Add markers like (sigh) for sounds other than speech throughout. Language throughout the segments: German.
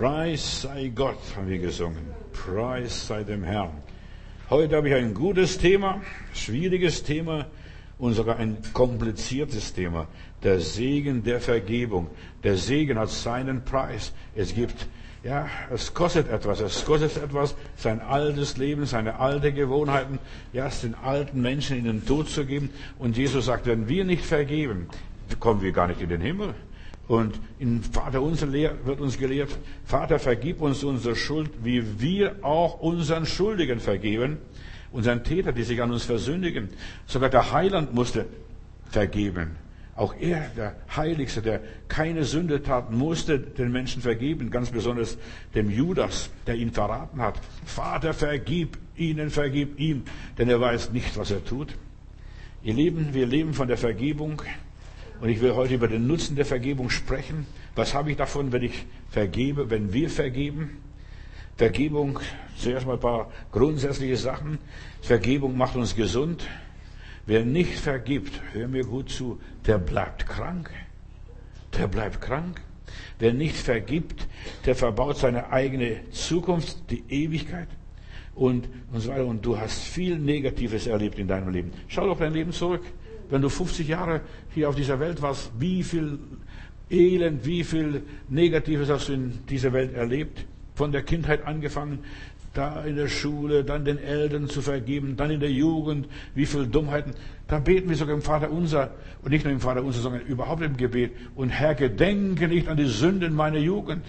Preis sei Gott, haben wir gesungen. Preis sei dem Herrn. Heute habe ich ein gutes Thema, schwieriges Thema und sogar ein kompliziertes Thema. Der Segen der Vergebung. Der Segen hat seinen Preis. Es gibt, ja, es kostet etwas. Es kostet etwas, sein altes Leben, seine alte Gewohnheiten, ja, es den alten Menschen in den Tod zu geben. Und Jesus sagt, wenn wir nicht vergeben, kommen wir gar nicht in den Himmel. Und in Vater unser wird uns gelehrt, Vater, vergib uns unsere Schuld, wie wir auch unseren Schuldigen vergeben, unseren Täter, die sich an uns versündigen. Sogar der Heiland musste vergeben. Auch er, der Heiligste, der keine Sünde tat, musste den Menschen vergeben, ganz besonders dem Judas, der ihn verraten hat. Vater, vergib ihnen, vergib ihm, denn er weiß nicht, was er tut. Ihr Lieben, wir leben von der Vergebung. Und ich will heute über den Nutzen der Vergebung sprechen. Was habe ich davon, wenn ich vergebe, wenn wir vergeben? Vergebung, zuerst mal ein paar grundsätzliche Sachen. Vergebung macht uns gesund. Wer nicht vergibt, hör mir gut zu, der bleibt krank. Der bleibt krank. Wer nicht vergibt, der verbaut seine eigene Zukunft, die Ewigkeit und, und so weiter. Und du hast viel Negatives erlebt in deinem Leben. Schau doch dein Leben zurück wenn du 50 Jahre hier auf dieser Welt warst, wie viel Elend, wie viel Negatives hast du in dieser Welt erlebt? Von der Kindheit angefangen, da in der Schule, dann den Eltern zu vergeben, dann in der Jugend, wie viel Dummheiten. Da beten wir sogar im Vater unser und nicht nur im Vater unser, sondern überhaupt im Gebet. Und Herr, gedenke nicht an die Sünden meiner Jugend.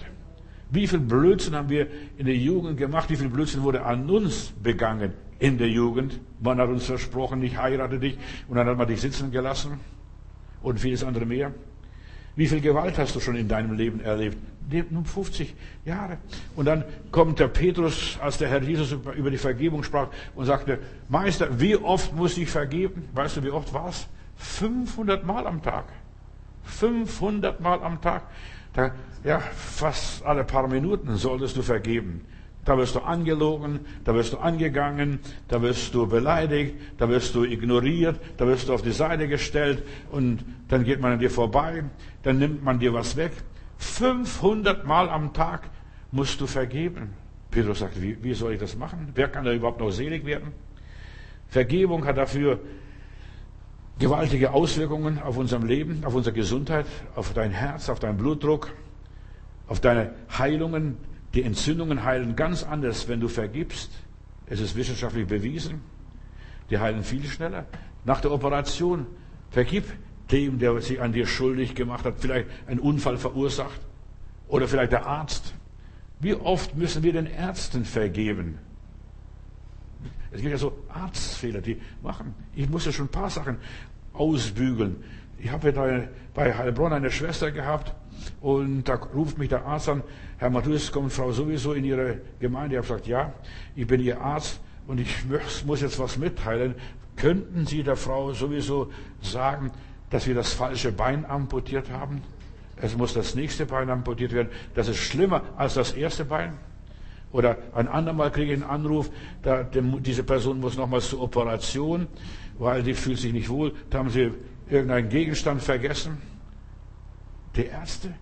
Wie viel Blödsinn haben wir in der Jugend gemacht? Wie viel Blödsinn wurde an uns begangen in der Jugend? Man hat uns versprochen, ich heirate dich und dann hat man dich sitzen gelassen und vieles andere mehr. Wie viel Gewalt hast du schon in deinem Leben erlebt? Nun 50 Jahre. Und dann kommt der Petrus, als der Herr Jesus über die Vergebung sprach und sagte, Meister, wie oft muss ich vergeben? Weißt du, wie oft war es? 500 Mal am Tag. 500 Mal am Tag. Da, ja, fast alle paar Minuten solltest du vergeben. Da wirst du angelogen, da wirst du angegangen, da wirst du beleidigt, da wirst du ignoriert, da wirst du auf die Seite gestellt und dann geht man an dir vorbei, dann nimmt man dir was weg. 500 Mal am Tag musst du vergeben. Petrus sagt, wie, wie soll ich das machen? Wer kann da überhaupt noch selig werden? Vergebung hat dafür gewaltige Auswirkungen auf unserem Leben, auf unsere Gesundheit, auf dein Herz, auf deinen Blutdruck, auf deine Heilungen. Die Entzündungen heilen ganz anders, wenn du vergibst. Es ist wissenschaftlich bewiesen. Die heilen viel schneller. Nach der Operation vergib dem, der sich an dir schuldig gemacht hat, vielleicht einen Unfall verursacht oder vielleicht der Arzt. Wie oft müssen wir den Ärzten vergeben? Es gibt ja so Arztfehler, die machen. Ich musste schon ein paar Sachen ausbügeln. Ich habe ja bei Heilbronn eine Schwester gehabt und da ruft mich der Arzt an, Herr Matthäus, kommt Frau sowieso in Ihre Gemeinde? Ich habe gesagt, ja, ich bin Ihr Arzt und ich (laughs) muss jetzt was mitteilen. Könnten Sie der Frau sowieso sagen, dass wir das falsche Bein amputiert haben? Es muss das nächste Bein amputiert werden. Das ist schlimmer als das erste Bein. Oder ein andermal kriege ich einen Anruf, da, diese Person muss nochmals zur Operation, weil die fühlt sich nicht wohl. Da haben sie irgendeinen Gegenstand vergessen. Die Ärzte.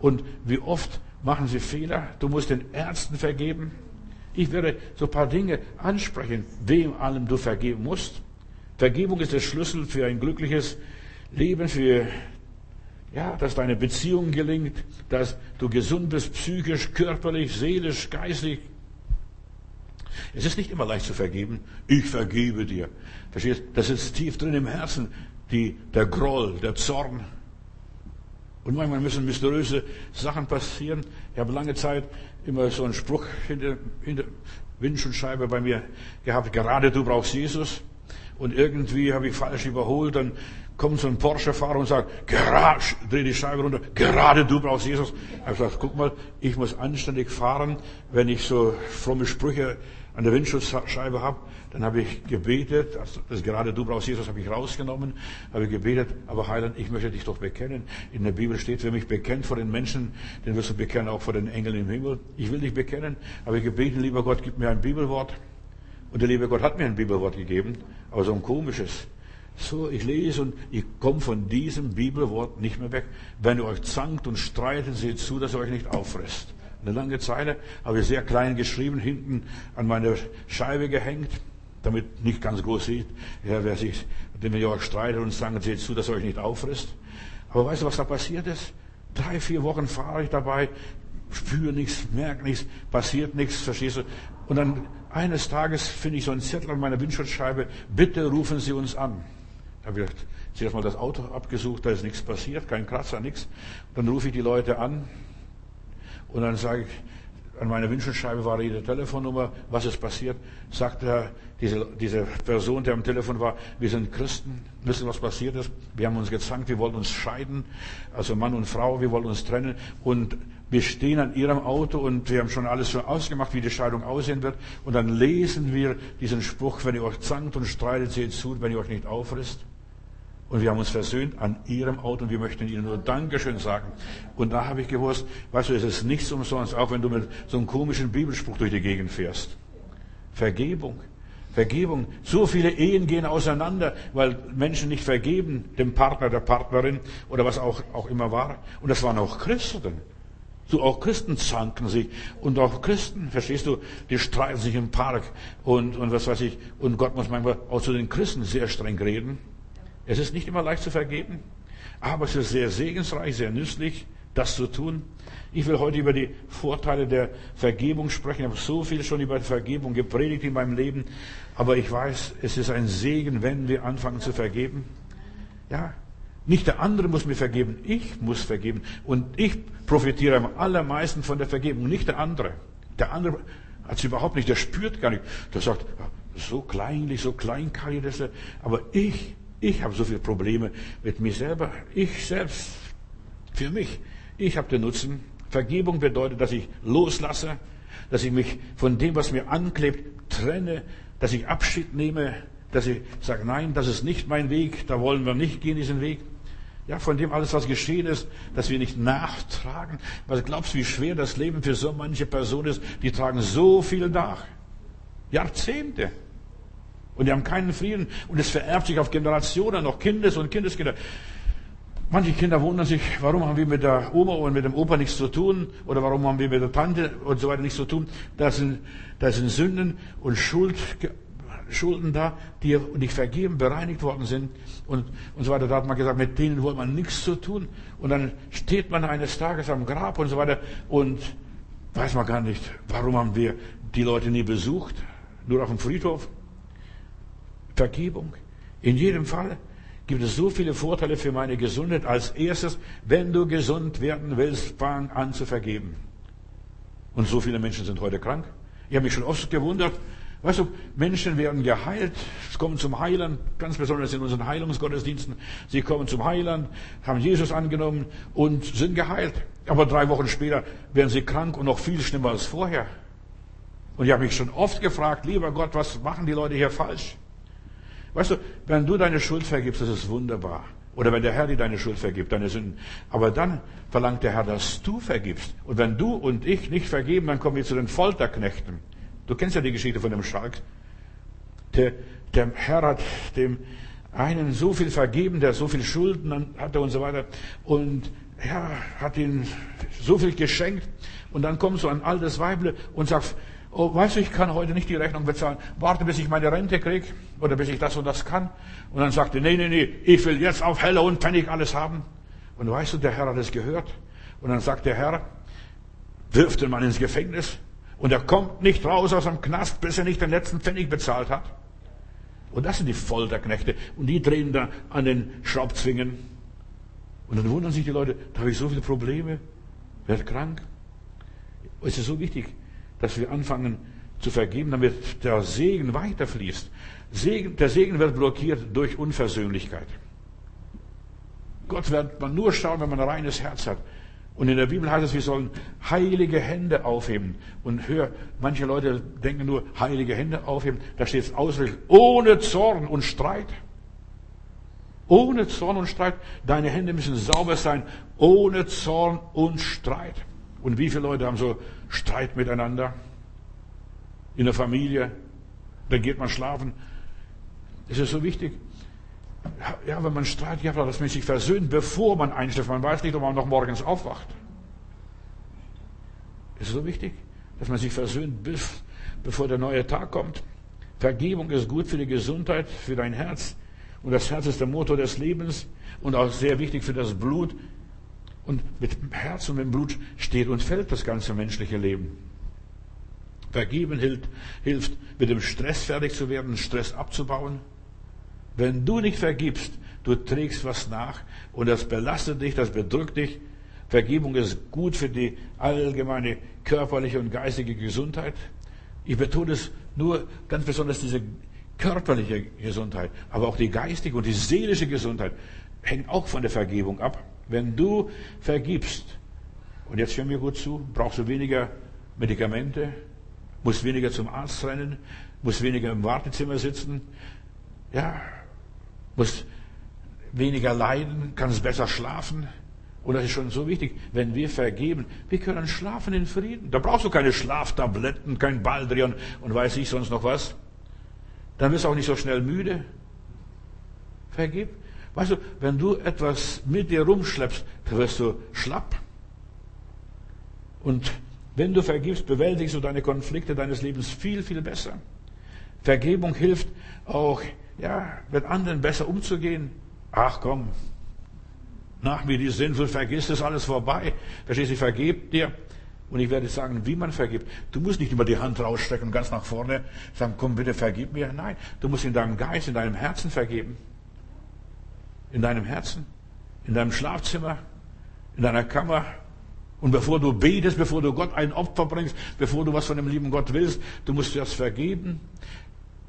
Und wie oft machen sie Fehler? Du musst den Ärzten vergeben. Ich werde so ein paar Dinge ansprechen, wem allem du vergeben musst. Vergebung ist der Schlüssel für ein glückliches Leben, für ja, dass deine Beziehung gelingt, dass du gesund bist, psychisch, körperlich, seelisch, geistig. Es ist nicht immer leicht zu vergeben. Ich vergebe dir. Verstehst? Das ist tief drin im Herzen, die, der Groll, der Zorn. Und manchmal müssen mysteriöse Sachen passieren. Ich habe lange Zeit immer so einen Spruch hinter, hinter Windschutzscheibe bei mir gehabt. Gerade du brauchst Jesus. Und irgendwie habe ich falsch überholt. Dann kommt so ein Porsche-Fahrer und sagt, gerade, dreh die Scheibe runter, gerade du brauchst Jesus. Ich habe gesagt, guck mal, ich muss anständig fahren, wenn ich so fromme Sprüche an der Windschutzscheibe habe. Dann habe ich gebetet, also das gerade du brauchst Jesus, habe ich rausgenommen, habe gebetet, aber Heiland, ich möchte dich doch bekennen. In der Bibel steht, wer mich bekennt vor den Menschen, den wirst du bekennen auch vor den Engeln im Himmel. Ich will dich bekennen, habe ich gebeten, lieber Gott, gib mir ein Bibelwort. Und der liebe Gott hat mir ein Bibelwort gegeben, aber so ein komisches. So, ich lese und ich komme von diesem Bibelwort nicht mehr weg. Wenn ihr euch zankt und streitet, seht zu, dass ihr euch nicht auffrisst. eine lange Zeile, habe ich sehr klein geschrieben, hinten an meine Scheibe gehängt, damit nicht ganz groß sieht, ja, wer sich mit dem Jörg streitet und sagt, seht zu, dass er euch nicht auffrisst. Aber weißt du, was da passiert ist? Drei, vier Wochen fahre ich dabei, spüre nichts, merke nichts, passiert nichts, verstehst du? Und dann eines Tages finde ich so einen Zettel an meiner Windschutzscheibe, bitte rufen Sie uns an. Da ich zuerst mal das Auto abgesucht, da ist nichts passiert, kein Kratzer, nichts. Dann rufe ich die Leute an und dann sage ich, an meiner Windschutzscheibe war ihre Telefonnummer, was ist passiert? Sagt er, diese, diese Person, der am Telefon war, wir sind Christen, wissen, was passiert ist? Wir haben uns gezankt, wir wollten uns scheiden, also Mann und Frau, wir wollten uns trennen und wir stehen an ihrem Auto und wir haben schon alles schon ausgemacht, wie die Scheidung aussehen wird. Und dann lesen wir diesen Spruch, wenn ihr euch zankt und streitet, seht zu, wenn ihr euch nicht aufrisst. Und wir haben uns versöhnt an ihrem Auto und wir möchten ihnen nur Dankeschön sagen. Und da habe ich gewusst, weißt du, es ist nichts umsonst, auch wenn du mit so einem komischen Bibelspruch durch die Gegend fährst. Vergebung. Vergebung. So viele Ehen gehen auseinander, weil Menschen nicht vergeben, dem Partner, der Partnerin oder was auch, auch immer war. Und das waren auch Christen. So auch Christen zanken sich. Und auch Christen, verstehst du, die streiten sich im Park und, und was weiß ich. Und Gott muss manchmal auch zu den Christen sehr streng reden. Es ist nicht immer leicht zu vergeben, aber es ist sehr segensreich, sehr nützlich, das zu tun. Ich will heute über die Vorteile der Vergebung sprechen. Ich habe so viel schon über Vergebung gepredigt in meinem Leben. Aber ich weiß, es ist ein Segen, wenn wir anfangen zu vergeben. Ja, nicht der andere muss mir vergeben, ich muss vergeben. Und ich profitiere am allermeisten von der Vergebung, nicht der andere. Der andere hat es überhaupt nicht, der spürt gar nicht. Der sagt, so kleinlich, so kleinkariert ist er. Aber ich, ich habe so viele Probleme mit mir selber. Ich selbst, für mich, ich habe den Nutzen. Vergebung bedeutet, dass ich loslasse, dass ich mich von dem, was mir anklebt, trenne, dass ich Abschied nehme, dass ich sage, nein, das ist nicht mein Weg, da wollen wir nicht gehen diesen Weg. Ja, von dem alles, was geschehen ist, dass wir nicht nachtragen. Was glaubst du, wie schwer das Leben für so manche Person ist? Die tragen so viel nach. Jahrzehnte. Und die haben keinen Frieden. Und es vererbt sich auf Generationen, noch Kindes- und Kindeskinder. Manche Kinder wundern sich, warum haben wir mit der Oma und mit dem Opa nichts zu tun? Oder warum haben wir mit der Tante und so weiter nichts zu tun? Das sind, das sind Sünden und Schuld Schulden da, die nicht vergeben, bereinigt worden sind und, und so weiter. Da hat man gesagt, mit denen wollte man nichts zu tun. Und dann steht man eines Tages am Grab und so weiter und weiß man gar nicht, warum haben wir die Leute nie besucht, nur auf dem Friedhof. Vergebung. In jedem Fall gibt es so viele Vorteile für meine Gesundheit. Als erstes, wenn du gesund werden willst, fang an zu vergeben. Und so viele Menschen sind heute krank. Ich habe mich schon oft gewundert, Weißt du, Menschen werden geheilt, kommen zum Heiland, ganz besonders in unseren Heilungsgottesdiensten. Sie kommen zum Heiland, haben Jesus angenommen und sind geheilt. Aber drei Wochen später werden sie krank und noch viel schlimmer als vorher. Und ich habe mich schon oft gefragt, lieber Gott, was machen die Leute hier falsch? Weißt du, wenn du deine Schuld vergibst, das ist wunderbar. Oder wenn der Herr dir deine Schuld vergibt, deine Sünden. Aber dann verlangt der Herr, dass du vergibst. Und wenn du und ich nicht vergeben, dann kommen wir zu den Folterknechten. Du kennst ja die Geschichte von dem Schalk. Der, der Herr hat dem einen so viel vergeben, der so viel Schulden hatte und so weiter. Und ja, hat ihm so viel geschenkt. Und dann kommt so ein altes Weible und sagt, oh, weißt du, ich kann heute nicht die Rechnung bezahlen. Warte, bis ich meine Rente krieg oder bis ich das und das kann. Und dann sagt er, nee, nee, nee, ich will jetzt auf Heller und Pfennig alles haben. Und weißt du, der Herr hat es gehört. Und dann sagt der Herr, wirft den Mann ins Gefängnis. Und er kommt nicht raus aus dem Knast, bis er nicht den letzten Pfennig bezahlt hat. Und das sind die Folterknechte. Und die drehen da an den Schraubzwingen. Und dann wundern sich die Leute, da habe ich so viele Probleme, werde krank. Es ist so wichtig, dass wir anfangen zu vergeben, damit der Segen weiterfließt. Segen, der Segen wird blockiert durch Unversöhnlichkeit. Gott wird man nur schauen, wenn man ein reines Herz hat. Und in der Bibel heißt es, wir sollen heilige Hände aufheben. Und hör, manche Leute denken nur, heilige Hände aufheben. Da steht es ausdrücklich, ohne Zorn und Streit. Ohne Zorn und Streit. Deine Hände müssen sauber sein. Ohne Zorn und Streit. Und wie viele Leute haben so Streit miteinander? In der Familie. Dann geht man schlafen. Es ist so wichtig, ja, wenn man Streit gehabt dass man sich versöhnt, bevor man einschläft. Man weiß nicht, ob man noch morgens aufwacht. Das ist so wichtig, dass man sich versöhnt, bevor der neue Tag kommt. Vergebung ist gut für die Gesundheit, für dein Herz. Und das Herz ist der Motor des Lebens und auch sehr wichtig für das Blut. Und mit Herz und mit Blut steht und fällt das ganze menschliche Leben. Vergeben hilft, hilft, mit dem Stress fertig zu werden, Stress abzubauen. Wenn du nicht vergibst, du trägst was nach und das belastet dich, das bedrückt dich. Vergebung ist gut für die allgemeine körperliche und geistige Gesundheit. Ich betone es nur ganz besonders diese körperliche Gesundheit, aber auch die geistige und die seelische Gesundheit hängt auch von der Vergebung ab. Wenn du vergibst, und jetzt hör mir gut zu, brauchst du weniger Medikamente, musst weniger zum Arzt rennen, musst weniger im Wartezimmer sitzen, ja, musst weniger leiden, kannst besser schlafen. Und das ist schon so wichtig, wenn wir vergeben, wir können schlafen in Frieden. Da brauchst du keine Schlaftabletten, kein Baldrian und weiß ich sonst noch was. Dann wirst du auch nicht so schnell müde. Vergib. Weißt du, wenn du etwas mit dir rumschleppst, wirst du schlapp. Und wenn du vergibst, bewältigst du deine Konflikte deines Lebens viel, viel besser. Vergebung hilft auch, ja, mit anderen besser umzugehen. Ach komm, nach mir die Sinnflut, vergiss das alles vorbei. Verstehst du, ich vergebe dir. Und ich werde sagen, wie man vergibt. Du musst nicht immer die Hand rausstrecken und ganz nach vorne sagen, komm bitte, vergib mir. Nein, du musst in deinem Geist, in deinem Herzen vergeben. In deinem Herzen, in deinem Schlafzimmer, in deiner Kammer. Und bevor du betest, bevor du Gott ein Opfer bringst, bevor du was von dem lieben Gott willst, du musst das vergeben.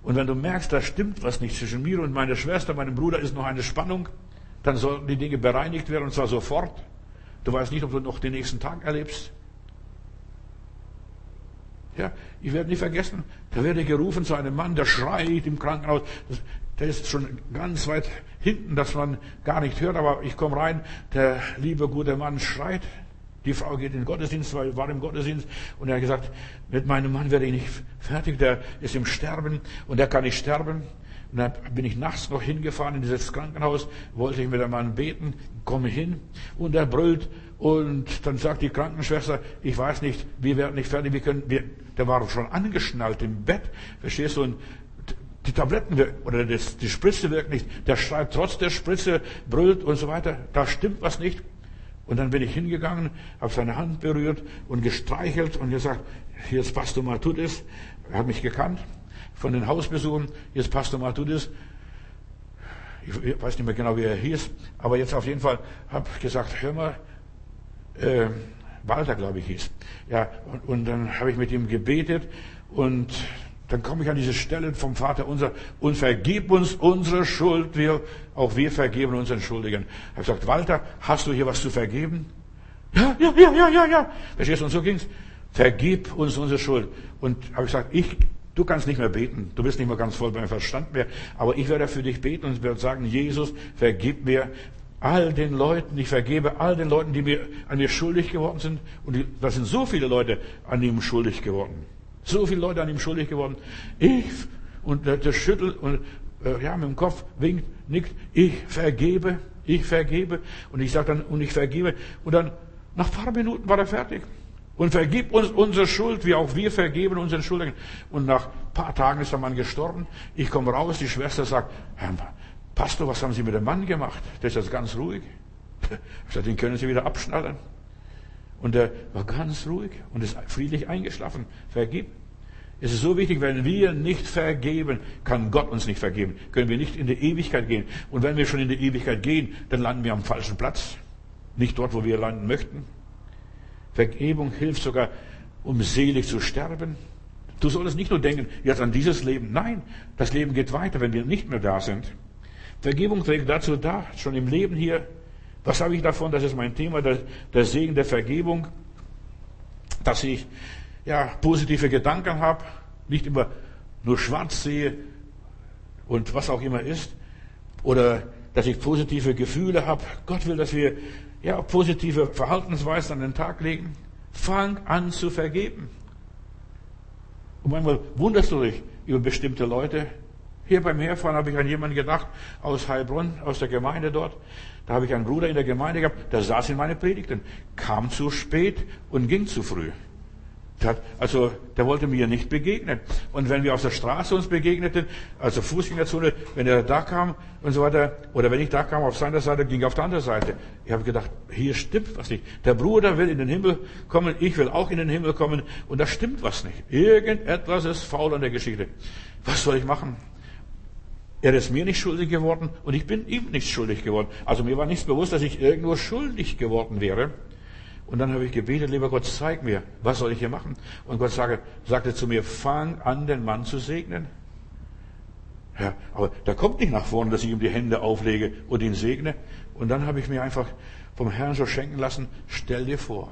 Und wenn du merkst, da stimmt was nicht zwischen mir und meiner Schwester, meinem Bruder ist noch eine Spannung, dann sollten die Dinge bereinigt werden und zwar sofort. Du weißt nicht, ob du noch den nächsten Tag erlebst. Ja, ich werde nie vergessen, da werde ich gerufen zu einem Mann, der schreit im Krankenhaus. Der ist schon ganz weit hinten, dass man gar nicht hört, aber ich komme rein, der liebe gute Mann schreit. Die Frau geht in den Gottesdienst, weil war im Gottesdienst und er hat gesagt, mit meinem Mann werde ich nicht fertig, der ist im Sterben und der kann nicht sterben. Und dann bin ich nachts noch hingefahren in dieses Krankenhaus, wollte ich mit dem Mann beten, komme hin und er brüllt und dann sagt die Krankenschwester, ich weiß nicht, wir werden nicht fertig, wir können, wir, der war schon angeschnallt im Bett, verstehst du, und die Tabletten oder das, die Spritze wirkt nicht, der schreibt trotz der Spritze, brüllt und so weiter, da stimmt was nicht. Und dann bin ich hingegangen, habe seine Hand berührt und gestreichelt und gesagt, hier ist Pastor Matudis, er hat mich gekannt von den Hausbesuchen. Jetzt Pastor Matudis, ich weiß nicht mehr genau, wie er hieß, aber jetzt auf jeden Fall habe ich gesagt, hör mal, äh, Walter, glaube ich, hieß. Ja, und, und dann habe ich mit ihm gebetet und dann komme ich an diese Stelle vom Vater unser und vergib uns unsere Schuld, wir, auch wir vergeben unseren Schuldigen. Ich habe gesagt, Walter, hast du hier was zu vergeben? Ja, ja, ja, ja, ja, ja. Verstehst du? Und so ging's. Vergib uns unsere Schuld. Und habe ich gesagt, ich Du kannst nicht mehr beten. Du bist nicht mehr ganz voll beim Verstand mehr. Aber ich werde für dich beten und werde sagen, Jesus, vergib mir all den Leuten, ich vergebe all den Leuten, die mir, an mir schuldig geworden sind. Und die, da sind so viele Leute an ihm schuldig geworden. So viele Leute an ihm schuldig geworden. Ich, und der, der schüttelt und, äh, ja, mit dem Kopf winkt, nickt. Ich vergebe, ich vergebe. Und ich sage dann, und ich vergebe. Und dann, nach ein paar Minuten war er fertig. Und vergib uns unsere Schuld, wie auch wir vergeben unseren Schuldigen. Und nach ein paar Tagen ist der Mann gestorben. Ich komme raus, die Schwester sagt, Herr Pastor, was haben Sie mit dem Mann gemacht? Der ist jetzt ganz ruhig. (laughs) Ich sage, den können Sie wieder abschnallen. Und er war ganz ruhig und ist friedlich eingeschlafen. Vergib. Es ist so wichtig, wenn wir nicht vergeben, kann Gott uns nicht vergeben. Können wir nicht in die Ewigkeit gehen. Und wenn wir schon in die Ewigkeit gehen, dann landen wir am falschen Platz. Nicht dort, wo wir landen möchten. Vergebung hilft sogar, um selig zu sterben. Du solltest nicht nur denken, jetzt an dieses Leben. Nein, das Leben geht weiter, wenn wir nicht mehr da sind. Vergebung trägt dazu da, schon im Leben hier. Was habe ich davon? Das ist mein Thema, der, der Segen der Vergebung. Dass ich ja, positive Gedanken habe, nicht immer nur schwarz sehe und was auch immer ist. Oder dass ich positive Gefühle habe. Gott will, dass wir ja, positive Verhaltensweisen an den Tag legen. Fang an zu vergeben. Und manchmal wunderst du dich über bestimmte Leute. Hier beim Herfahren habe ich an jemanden gedacht aus Heilbronn, aus der Gemeinde dort. Da habe ich einen Bruder in der Gemeinde gehabt, der saß in meine Predigten, kam zu spät und ging zu früh. Also, der wollte mir nicht begegnen. Und wenn wir auf der Straße uns begegneten, also Fußgängerzone, wenn er da kam und so weiter, oder wenn ich da kam auf seiner Seite, ging er auf der anderen Seite. Ich habe gedacht, hier stimmt was nicht. Der Bruder will in den Himmel kommen, ich will auch in den Himmel kommen, und da stimmt was nicht. Irgendetwas ist faul an der Geschichte. Was soll ich machen? Er ist mir nicht schuldig geworden und ich bin ihm nicht schuldig geworden. Also mir war nichts bewusst, dass ich irgendwo schuldig geworden wäre. Und dann habe ich gebetet, lieber Gott, zeig mir, was soll ich hier machen? Und Gott sagte, sagte zu mir, fang an, den Mann zu segnen. Ja, aber da kommt nicht nach vorne, dass ich ihm die Hände auflege und ihn segne. Und dann habe ich mir einfach vom Herrn so schenken lassen, stell dir vor,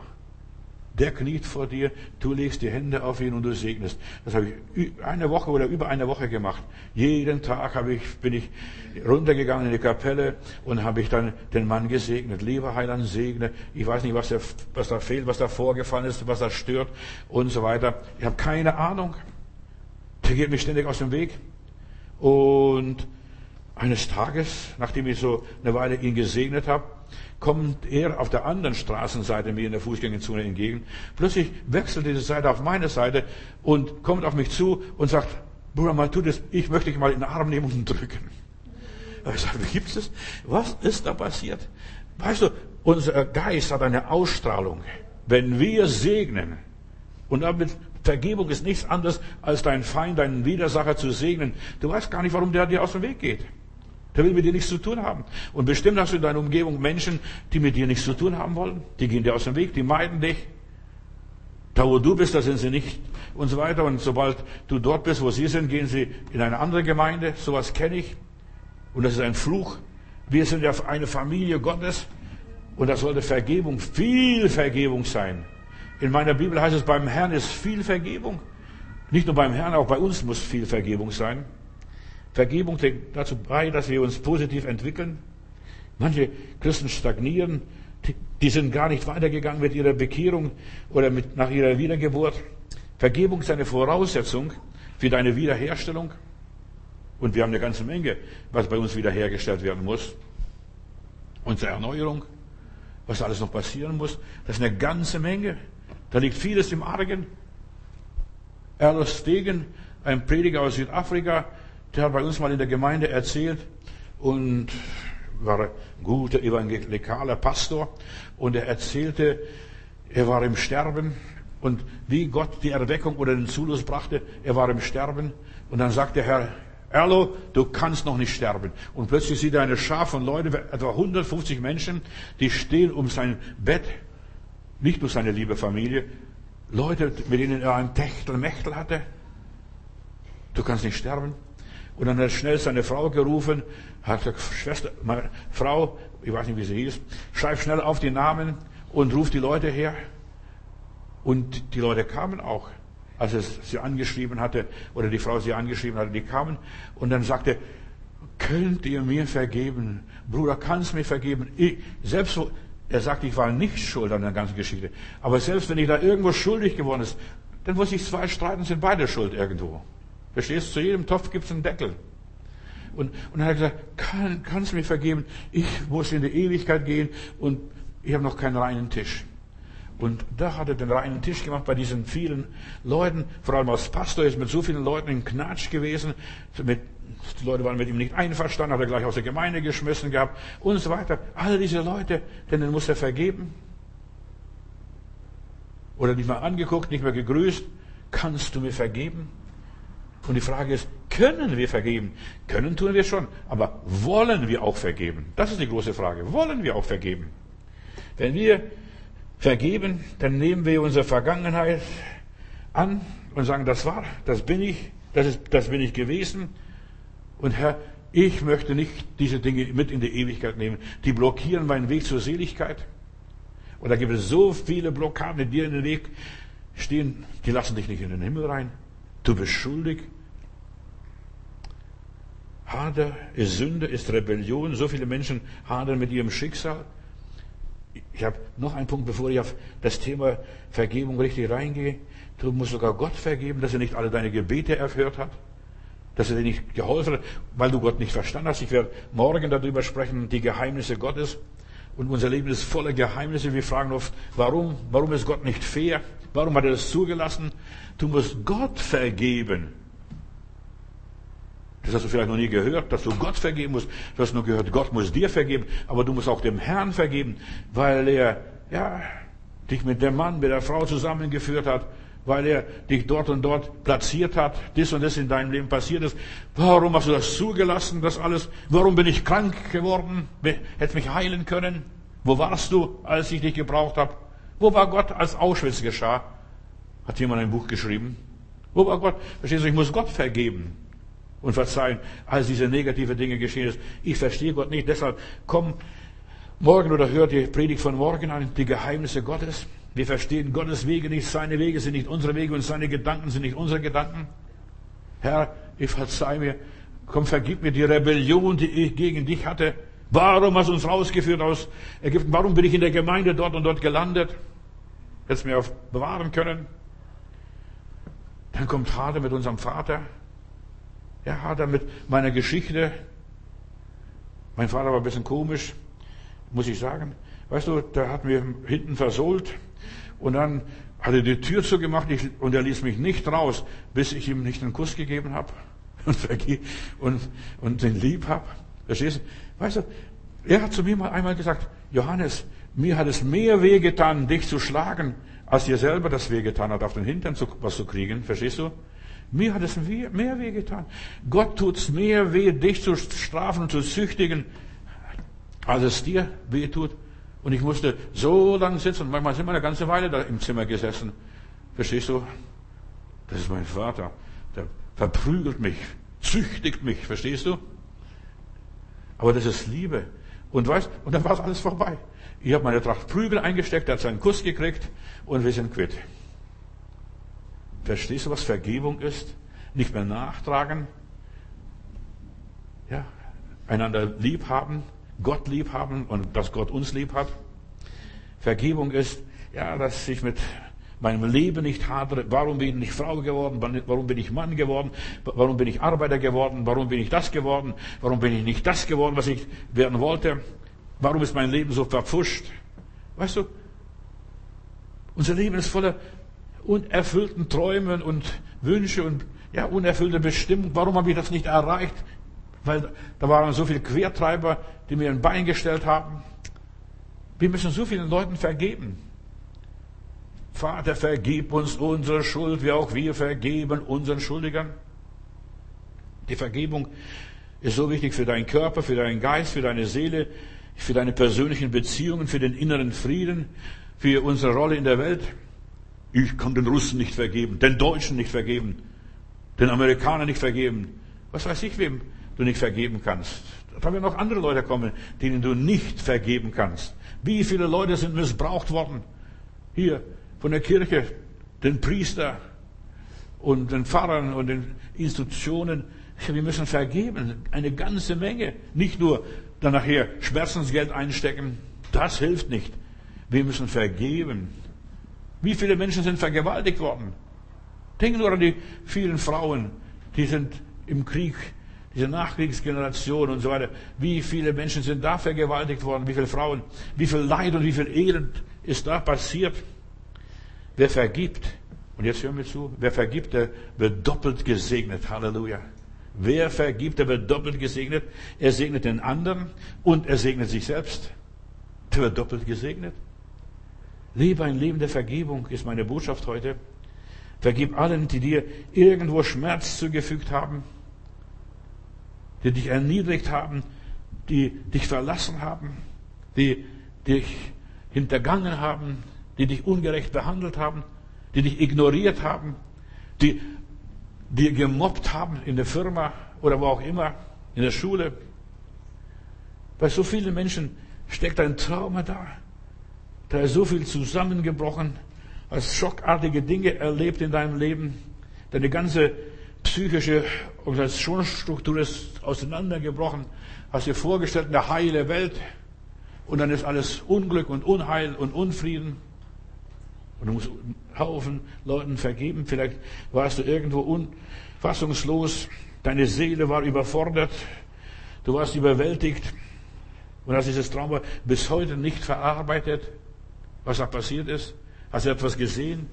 der kniet vor dir, du legst die Hände auf ihn und du segnest. Das habe ich eine Woche oder über eine Woche gemacht. Jeden Tag habe ich, bin ich runtergegangen in die Kapelle und habe ich dann den Mann gesegnet. Lieber Heiland, segne. Ich weiß nicht, was, der, was da fehlt, was da vorgefallen ist, was da stört und so weiter. Ich habe keine Ahnung. Der geht mir ständig aus dem Weg. Und eines Tages, nachdem ich so eine Weile ihn gesegnet habe, kommt er auf der anderen Straßenseite mir in der Fußgängerzone entgegen. Plötzlich wechselt diese Seite auf meine Seite und kommt auf mich zu und sagt, Bruder, mal tu das, ich möchte dich mal in den Arm nehmen und drücken. Ich sage, wie gibt's das? Was ist da passiert? Weißt du, unser Geist hat eine Ausstrahlung. Wenn wir segnen, und damit Vergebung ist nichts anderes, als deinen Feind, deinen Widersacher zu segnen. Du weißt gar nicht, warum der dir aus dem Weg geht. Der will mit dir nichts zu tun haben. Und bestimmt hast du in deiner Umgebung Menschen, die mit dir nichts zu tun haben wollen. Die gehen dir aus dem Weg, die meiden dich. Da, wo du bist, da sind sie nicht und so weiter. Und sobald du dort bist, wo sie sind, gehen sie in eine andere Gemeinde. Sowas kenne ich. Und das ist ein Fluch. Wir sind ja eine Familie Gottes. Und da sollte Vergebung, viel Vergebung sein. In meiner Bibel heißt es, beim Herrn ist viel Vergebung. Nicht nur beim Herrn, auch bei uns muss viel Vergebung sein. Vergebung trägt dazu bei, dass wir uns positiv entwickeln. Manche Christen stagnieren, die sind gar nicht weitergegangen mit ihrer Bekehrung oder mit, nach ihrer Wiedergeburt. Vergebung ist eine Voraussetzung für deine Wiederherstellung. Und wir haben eine ganze Menge, was bei uns wiederhergestellt werden muss. Unsere Erneuerung, was alles noch passieren muss, das ist eine ganze Menge. Da liegt vieles im Argen. Erlos Stegen, ein Prediger aus Südafrika, der hat bei uns mal in der Gemeinde erzählt und war ein guter evangelikaler Pastor und er erzählte, er war im Sterben und wie Gott die Erweckung oder den Zulus brachte, er war im Sterben und dann sagte der Herr, Erlo, du kannst noch nicht sterben. Und plötzlich sieht er eine Schar von Leuten, etwa 150 Menschen, die stehen um sein Bett, nicht nur seine liebe Familie, Leute, mit denen er ein Techtelmechtel hatte. Du kannst nicht sterben. Und dann hat er schnell seine Frau gerufen, hat gesagt, Schwester, meine Frau, ich weiß nicht, wie sie hieß, schreib schnell auf die Namen und ruft die Leute her. Und die Leute kamen auch, als er sie angeschrieben hatte, oder die Frau sie angeschrieben hatte, die kamen. Und dann sagte, könnt ihr mir vergeben? Bruder, kannst mir vergeben? Ich, selbst so, er sagt, ich war nicht schuld an der ganzen Geschichte. Aber selbst wenn ich da irgendwo schuldig geworden ist, dann muss ich zwei streiten, sind beide schuld irgendwo. Verstehst du? Zu jedem Topf gibt es einen Deckel. Und, und dann hat er gesagt, kann, kannst du mir vergeben? Ich muss in die Ewigkeit gehen und ich habe noch keinen reinen Tisch. Und da hat er den reinen Tisch gemacht bei diesen vielen Leuten. Vor allem als Pastor ist mit so vielen Leuten in Knatsch gewesen. Mit, die Leute waren mit ihm nicht einverstanden, hat er gleich aus der Gemeinde geschmissen gehabt und so weiter. All diese Leute, denen muss er vergeben. Oder nicht mal angeguckt, nicht mehr gegrüßt. Kannst du mir vergeben? Und die Frage ist, können wir vergeben? Können tun wir schon, aber wollen wir auch vergeben? Das ist die große Frage. Wollen wir auch vergeben? Wenn wir vergeben, dann nehmen wir unsere Vergangenheit an und sagen, das war, das bin ich, das, ist, das bin ich gewesen. Und Herr, ich möchte nicht diese Dinge mit in die Ewigkeit nehmen. Die blockieren meinen Weg zur Seligkeit. Und da gibt es so viele Blockaden, die dir in den Weg stehen, die lassen dich nicht in den Himmel rein. Du bist schuldig. Hader ist Sünde, ist Rebellion. So viele Menschen hadern mit ihrem Schicksal. Ich habe noch einen Punkt, bevor ich auf das Thema Vergebung richtig reingehe. Du musst sogar Gott vergeben, dass er nicht alle deine Gebete erhört hat. Dass er dir nicht geholfen hat, weil du Gott nicht verstanden hast. Ich werde morgen darüber sprechen, die Geheimnisse Gottes. Und unser Leben ist voller Geheimnisse. Wir fragen oft, warum? Warum ist Gott nicht fair? Warum hat er das zugelassen? Du musst Gott vergeben. Das hast du vielleicht noch nie gehört, dass du Gott vergeben musst. Du hast nur gehört, Gott muss dir vergeben, aber du musst auch dem Herrn vergeben, weil er, ja, dich mit dem Mann, mit der Frau zusammengeführt hat, weil er dich dort und dort platziert hat, das und das in deinem Leben passiert ist. Warum hast du das zugelassen, das alles? Warum bin ich krank geworden? Hätte mich heilen können? Wo warst du, als ich dich gebraucht habe? Wo war Gott, als Auschwitz geschah? Hat jemand ein Buch geschrieben? Wo war Gott? Verstehst du, ich muss Gott vergeben und verzeihen, als diese negative Dinge geschehen ist. Ich verstehe Gott nicht, deshalb komm morgen oder hör die Predigt von morgen an, die Geheimnisse Gottes. Wir verstehen Gottes Wege nicht, seine Wege sind nicht unsere Wege und seine Gedanken sind nicht unsere Gedanken. Herr, ich verzeih mir, komm, vergib mir die Rebellion, die ich gegen dich hatte. Warum hast du uns rausgeführt aus Ägypten? Warum bin ich in der Gemeinde dort und dort gelandet? Hättest mir auf bewahren können. Dann kommt Vater mit unserem Vater. Ja, Vater mit meiner Geschichte. Mein Vater war ein bisschen komisch, muss ich sagen. Weißt du, der hat mir hinten versohlt und dann hat er die Tür zugemacht und er ließ mich nicht raus, bis ich ihm nicht einen Kuss gegeben habe (laughs) und, und, und den lieb habe. Verstehst du? Weißt du, er hat zu mir mal einmal gesagt, Johannes, mir hat es mehr weh getan, dich zu schlagen, als dir selber das weh getan hat, auf den Hintern zu, was zu kriegen. Verstehst du? Mir hat es mehr weh getan. Gott tut's mehr weh, dich zu strafen und zu züchtigen, als es dir weh tut. Und ich musste so lange sitzen. Manchmal sind wir eine ganze Weile da im Zimmer gesessen. Verstehst du? Das ist mein Vater. Der verprügelt mich, züchtigt mich. Verstehst du? Aber das ist Liebe. Und weißt, und dann war es alles vorbei. Ich habe meine Tracht Prügel eingesteckt, er hat seinen Kuss gekriegt und wir sind quitt. Verstehst du, was Vergebung ist? Nicht mehr nachtragen. Ja, einander lieb haben, Gott lieb haben und dass Gott uns lieb hat. Vergebung ist, ja, dass ich mit meinem Leben nicht hadere. Warum bin ich Frau geworden? Warum bin ich Mann geworden? Warum bin ich Arbeiter geworden? Warum bin ich das geworden? Warum bin ich nicht das geworden, was ich werden wollte? Warum ist mein Leben so verpfuscht? Weißt du, unser Leben ist voller unerfüllten Träumen und Wünsche und ja, unerfüllte Bestimmung. Warum habe ich das nicht erreicht? Weil da waren so viele Quertreiber, die mir ein Bein gestellt haben. Wir müssen so vielen Leuten vergeben. Vater, vergib uns unsere Schuld, wie auch wir vergeben unseren Schuldigern. Die Vergebung ist so wichtig für deinen Körper, für deinen Geist, für deine Seele, für deine persönlichen Beziehungen, für den inneren Frieden, für unsere Rolle in der Welt. Ich kann den Russen nicht vergeben, den Deutschen nicht vergeben, den Amerikanern nicht vergeben. Was weiß ich wem du nicht vergeben kannst. Da werden noch andere Leute kommen, denen du nicht vergeben kannst. Wie viele Leute sind missbraucht worden? Hier von der Kirche, den Priester und den Pfarrern und den Institutionen. Wir müssen vergeben. Eine ganze Menge. Nicht nur dann nachher Schmerzensgeld einstecken. Das hilft nicht. Wir müssen vergeben. Wie viele Menschen sind vergewaltigt worden? Denken nur an die vielen Frauen, die sind im Krieg, diese Nachkriegsgeneration und so weiter. Wie viele Menschen sind da vergewaltigt worden? Wie viele Frauen? Wie viel Leid und wie viel Elend ist da passiert? Wer vergibt, und jetzt hören wir zu, wer vergibt, der wird doppelt gesegnet. Halleluja. Wer vergibt, der wird doppelt gesegnet. Er segnet den anderen und er segnet sich selbst. Der wird doppelt gesegnet. Lebe ein Leben der Vergebung, ist meine Botschaft heute. Vergib allen, die dir irgendwo Schmerz zugefügt haben, die dich erniedrigt haben, die dich verlassen haben, die dich hintergangen haben, die dich ungerecht behandelt haben, die dich ignoriert haben, die dir gemobbt haben in der Firma oder wo auch immer, in der Schule. Bei so vielen Menschen steckt ein Trauma da. Da ist so viel zusammengebrochen, hast schockartige Dinge erlebt in deinem Leben. Deine ganze psychische Organisationsstruktur ist auseinandergebrochen. Hast dir vorgestellt, eine heile Welt. Und dann ist alles Unglück und Unheil und Unfrieden. Und du musst Haufen Leuten vergeben. Vielleicht warst du irgendwo unfassungslos. Deine Seele war überfordert. Du warst überwältigt. Und hast dieses Trauma bis heute nicht verarbeitet, was da passiert ist? Hast du etwas gesehen?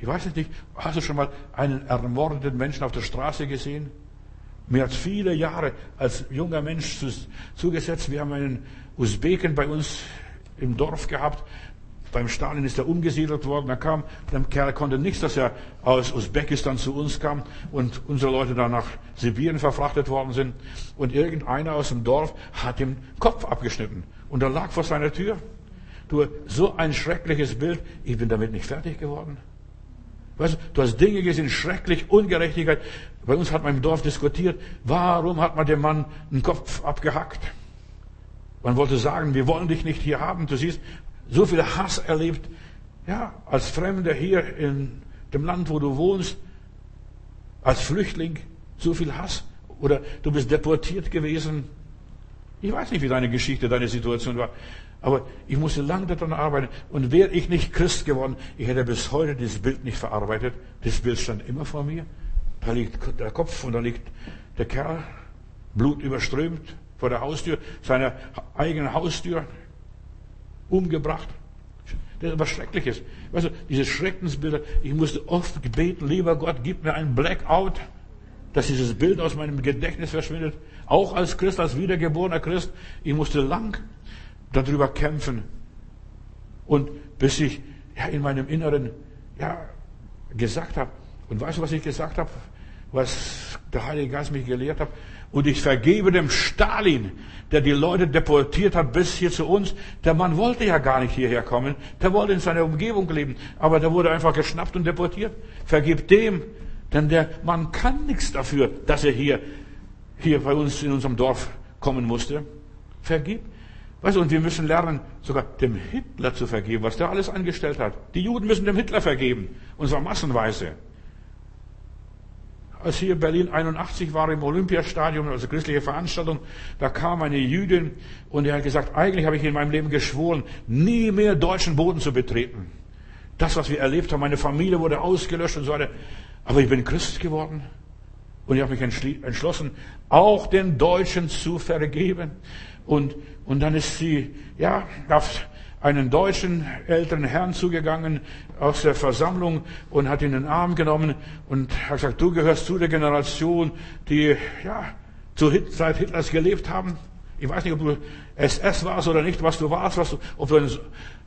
Ich weiß nicht, hast du schon mal einen ermordeten Menschen auf der Straße gesehen? Mir hat viele Jahre als junger Mensch zugesetzt. Wir haben einen Usbeken bei uns im Dorf gehabt. Beim Stalin ist er umgesiedelt worden. Er kam, der Kerl konnte nichts, dass er aus Usbekistan zu uns kam und unsere Leute dann nach Sibirien verfrachtet worden sind. Und irgendeiner aus dem Dorf hat den Kopf abgeschnitten. Und er lag vor seiner Tür. Du, so ein schreckliches Bild. Ich bin damit nicht fertig geworden. Weißt du, du hast Dinge gesehen, schrecklich, Ungerechtigkeit. Bei uns hat man im Dorf diskutiert, warum hat man dem Mann einen Kopf abgehackt? Man wollte sagen, wir wollen dich nicht hier haben. Du siehst, so viel Hass erlebt, ja, als Fremder hier in dem Land, wo du wohnst, als Flüchtling, so viel Hass. Oder du bist deportiert gewesen. Ich weiß nicht, wie deine Geschichte, deine Situation war. Aber ich musste lange daran arbeiten. Und wäre ich nicht Christ geworden, ich hätte bis heute dieses Bild nicht verarbeitet. Das Bild stand immer vor mir. Da liegt der Kopf und da liegt der Kerl, Blut überströmt vor der Haustür, seiner eigenen Haustür, umgebracht. Das ist was Schreckliches. Weißt du, diese Schreckensbilder, ich musste oft beten, lieber Gott, gib mir ein Blackout, dass dieses Bild aus meinem Gedächtnis verschwindet. Auch als Christ, als wiedergeborener Christ, ich musste lang darüber kämpfen. Und bis ich ja, in meinem Inneren ja, gesagt habe, und weißt du, was ich gesagt habe? Was der Heilige Geist mich gelehrt hat? Und ich vergebe dem Stalin, der die Leute deportiert hat bis hier zu uns. Der Mann wollte ja gar nicht hierher kommen. Der wollte in seiner Umgebung leben. Aber der wurde einfach geschnappt und deportiert. Vergib dem, denn der Mann kann nichts dafür, dass er hier, hier bei uns in unserem Dorf kommen musste. Vergib. Weißt du, und wir müssen lernen, sogar dem Hitler zu vergeben, was der alles angestellt hat. Die Juden müssen dem Hitler vergeben. Und zwar massenweise. Als hier Berlin 81 war im Olympiastadion, also christliche Veranstaltung, da kam eine Jüdin und die hat gesagt, eigentlich habe ich in meinem Leben geschworen, nie mehr deutschen Boden zu betreten. Das, was wir erlebt haben, meine Familie wurde ausgelöscht und so weiter. Aber ich bin Christ geworden. Und ich habe mich entschlossen, auch den Deutschen zu vergeben. Und, und dann ist sie, ja, auf einen deutschen älteren Herrn zugegangen aus der Versammlung und hat ihn in den Arm genommen und hat gesagt, du gehörst zu der Generation, die, ja, zur Zeit Hitlers gelebt haben. Ich weiß nicht, ob du SS warst oder nicht, was du warst, was du, ob du ein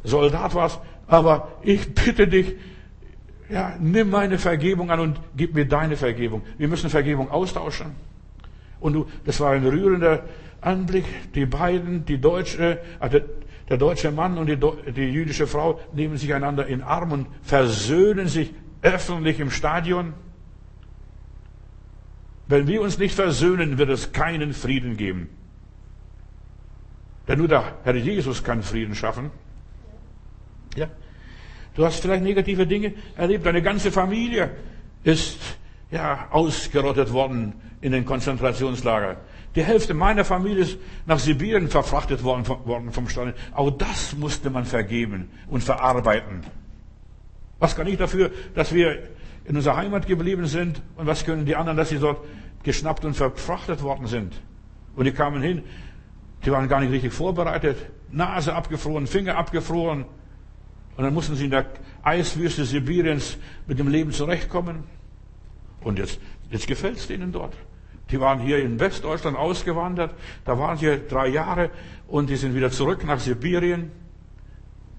Soldat warst, aber ich bitte dich, ja, nimm meine Vergebung an und gib mir deine Vergebung. Wir müssen Vergebung austauschen. Und du, das war ein rührender Anblick. Die beiden, die deutsche, also der deutsche Mann und die, die jüdische Frau nehmen sich einander in Arm und versöhnen sich öffentlich im Stadion. Wenn wir uns nicht versöhnen, wird es keinen Frieden geben. Denn nur der Herr Jesus kann Frieden schaffen. Ja. Du hast vielleicht negative Dinge erlebt. Deine ganze Familie ist ja ausgerottet worden in den Konzentrationslager. Die Hälfte meiner Familie ist nach Sibirien verfrachtet worden, worden vom Stalin. Auch das musste man vergeben und verarbeiten. Was kann ich dafür, dass wir in unserer Heimat geblieben sind? Und was können die anderen, dass sie dort geschnappt und verfrachtet worden sind? Und die kamen hin, die waren gar nicht richtig vorbereitet. Nase abgefroren, Finger abgefroren. Und dann mussten sie in der Eiswüste Sibiriens mit dem Leben zurechtkommen. Und jetzt, jetzt gefällt es denen dort. Die waren hier in Westdeutschland ausgewandert, da waren sie drei Jahre und die sind wieder zurück nach Sibirien.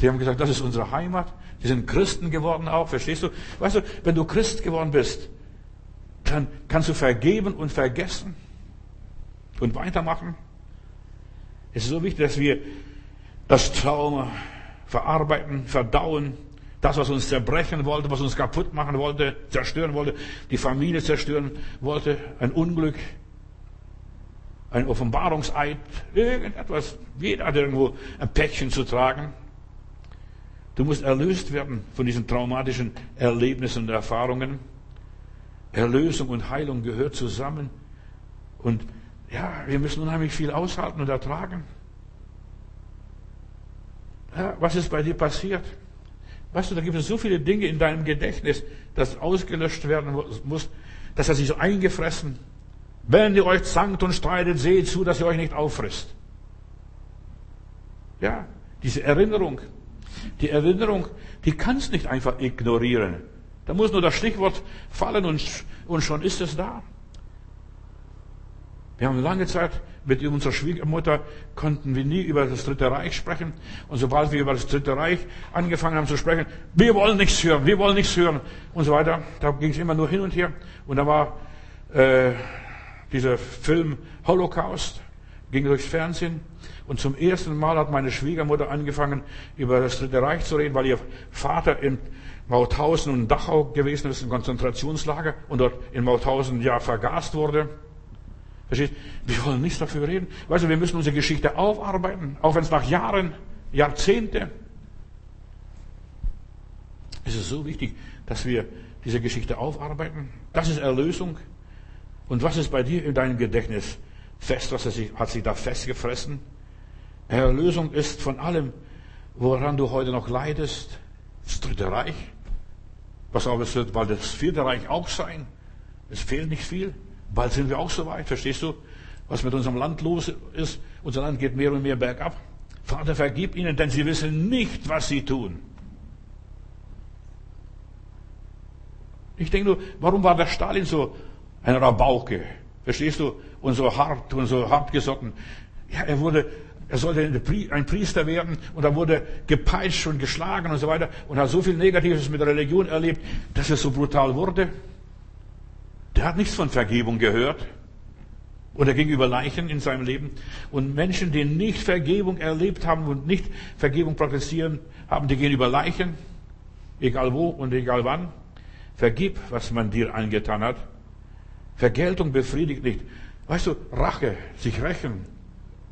Die haben gesagt, das ist unsere Heimat. Die sind Christen geworden auch, verstehst du? Weißt du, wenn du Christ geworden bist, dann kannst du vergeben und vergessen und weitermachen. Es ist so wichtig, dass wir das Trauma verarbeiten, verdauen, das, was uns zerbrechen wollte, was uns kaputt machen wollte, zerstören wollte, die Familie zerstören wollte, ein Unglück, ein Offenbarungseid, irgendetwas. Jeder hat irgendwo ein Päckchen zu tragen. Du musst erlöst werden von diesen traumatischen Erlebnissen und Erfahrungen. Erlösung und Heilung gehört zusammen. Und ja, wir müssen unheimlich viel aushalten und ertragen. Ja, was ist bei dir passiert? Weißt du, da gibt es so viele Dinge in deinem Gedächtnis, das ausgelöscht werden muss. Das hat sich so eingefressen. Wenn ihr euch zankt und streitet, seht zu, dass ihr euch nicht auffrisst. Ja, diese Erinnerung. Die Erinnerung, die kannst nicht einfach ignorieren. Da muss nur das Stichwort fallen und, und schon ist es da. Wir haben lange Zeit mit unserer Schwiegermutter konnten wir nie über das Dritte Reich sprechen. Und sobald wir über das Dritte Reich angefangen haben zu sprechen, wir wollen nichts hören, wir wollen nichts hören und so weiter, da ging es immer nur hin und her. Und da war äh, dieser Film Holocaust, ging durchs Fernsehen. Und zum ersten Mal hat meine Schwiegermutter angefangen, über das Dritte Reich zu reden, weil ihr Vater in Mauthausen und Dachau gewesen ist, ein Konzentrationslager, und dort in Mauthausen ja vergast wurde. Verstehst? Wir wollen nichts dafür reden. Weißt du, wir müssen unsere Geschichte aufarbeiten, auch wenn es nach Jahren, Jahrzehnte. Es ist so wichtig, dass wir diese Geschichte aufarbeiten. Das ist Erlösung. Und was ist bei dir in deinem Gedächtnis fest? Was hat sich da festgefressen? Erlösung ist von allem, woran du heute noch leidest, das Dritte Reich. Was aber es wird bald das Vierte Reich auch sein. Es fehlt nicht viel. Bald sind wir auch so weit, verstehst du? Was mit unserem Land los ist. Unser Land geht mehr und mehr bergab. Vater, vergib ihnen, denn sie wissen nicht, was sie tun. Ich denke nur, warum war der Stalin so ein Rabauke? Verstehst du? Und so hart und so hartgesotten. Ja, er wurde, er sollte ein Priester werden und er wurde gepeitscht und geschlagen und so weiter und hat so viel Negatives mit der Religion erlebt, dass er so brutal wurde. Der hat nichts von Vergebung gehört. Oder gegenüber Leichen in seinem Leben. Und Menschen, die nicht Vergebung erlebt haben und nicht Vergebung praktizieren, haben die gehen über Leichen. Egal wo und egal wann. Vergib, was man dir angetan hat. Vergeltung befriedigt nicht. Weißt du, Rache, sich rächen,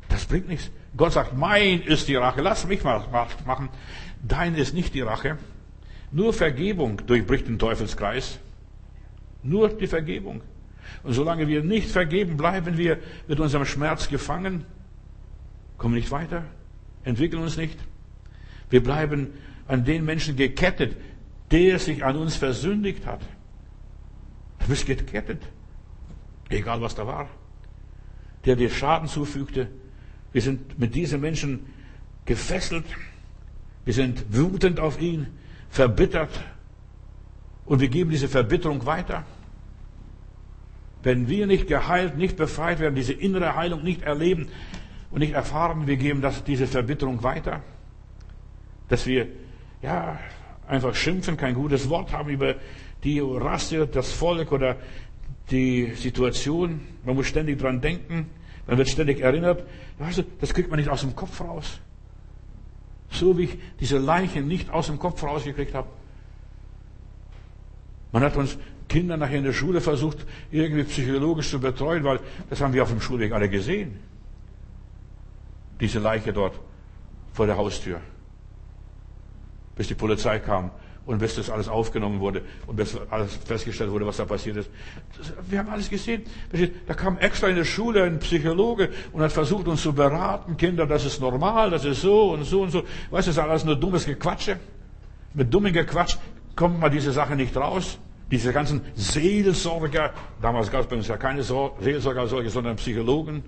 das bringt nichts. Gott sagt, mein ist die Rache, lass mich mal machen. Dein ist nicht die Rache. Nur Vergebung durchbricht den Teufelskreis. Nur die Vergebung. Und solange wir nicht vergeben, bleiben wir mit unserem Schmerz gefangen, kommen nicht weiter, entwickeln uns nicht. Wir bleiben an den Menschen gekettet, der sich an uns versündigt hat. Du bist gekettet, egal was da war. Der dir Schaden zufügte. Wir sind mit diesen Menschen gefesselt. Wir sind wütend auf ihn, verbittert und wir geben diese Verbitterung weiter. Wenn wir nicht geheilt, nicht befreit werden, diese innere Heilung nicht erleben und nicht erfahren, wir geben das, diese Verbitterung weiter. Dass wir, ja, einfach schimpfen, kein gutes Wort haben über die Rasse, das Volk oder die Situation. Man muss ständig dran denken. Man wird ständig erinnert. Weißt du, das kriegt man nicht aus dem Kopf raus. So wie ich diese Leichen nicht aus dem Kopf rausgekriegt habe. Man hat uns Kinder nachher in der Schule versucht, irgendwie psychologisch zu betreuen, weil das haben wir auf dem Schulweg alle gesehen. Diese Leiche dort vor der Haustür. Bis die Polizei kam und bis das alles aufgenommen wurde und bis alles festgestellt wurde, was da passiert ist. wir haben alles gesehen. Da kam extra in der Schule ein Psychologe und hat versucht, uns zu beraten. Kinder, das ist normal, das ist so und so und so. Weißt du, das ist alles nur dummes Gequatsche. Mit dummem Gequatsch kommt man diese Sache nicht raus. Diese ganzen Seelsorger, damals gab es bei uns ja keine Seelsorger, solche, sondern Psychologen.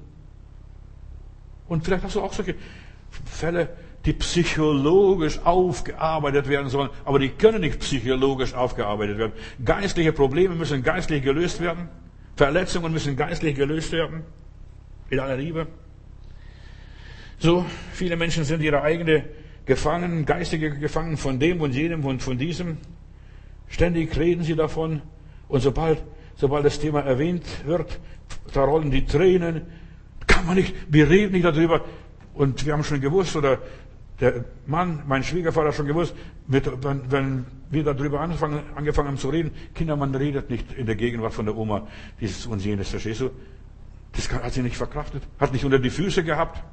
Und vielleicht hast du auch solche Fälle, die psychologisch aufgearbeitet werden sollen, aber die können nicht psychologisch aufgearbeitet werden. Geistliche Probleme müssen geistlich gelöst werden. Verletzungen müssen geistlich gelöst werden. In aller Liebe. So, viele Menschen sind ihre eigene Gefangenen, geistige Gefangenen von dem und jenem und von diesem. Ständig reden sie davon. Und sobald, sobald das Thema erwähnt wird, da rollen die Tränen. Kann man nicht, wir reden nicht darüber. Und wir haben schon gewusst, oder der Mann, mein Schwiegervater, hat schon gewusst, mit, wenn, wenn wir darüber anfangen, angefangen haben zu reden, Kinder, man redet nicht in der Gegenwart von der Oma, dieses und jenes, verstehst du? Das hat sie nicht verkraftet, hat nicht unter die Füße gehabt.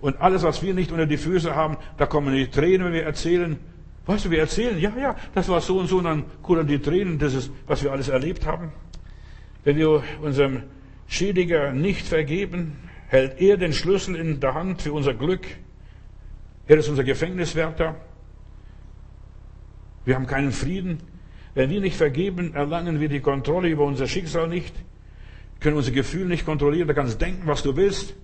Und alles, was wir nicht unter die Füße haben, da kommen die Tränen, wenn wir erzählen. Weißt du, wir erzählen, ja, ja, das war so und so, und dann kullern die Tränen, das ist, was wir alles erlebt haben. Wenn wir unserem Schädiger nicht vergeben, hält er den Schlüssel in der Hand für unser Glück. Er ist unser Gefängniswärter. Wir haben keinen Frieden. Wenn wir nicht vergeben, erlangen wir die Kontrolle über unser Schicksal nicht. können unsere Gefühle nicht kontrollieren. Du kannst denken, was du willst.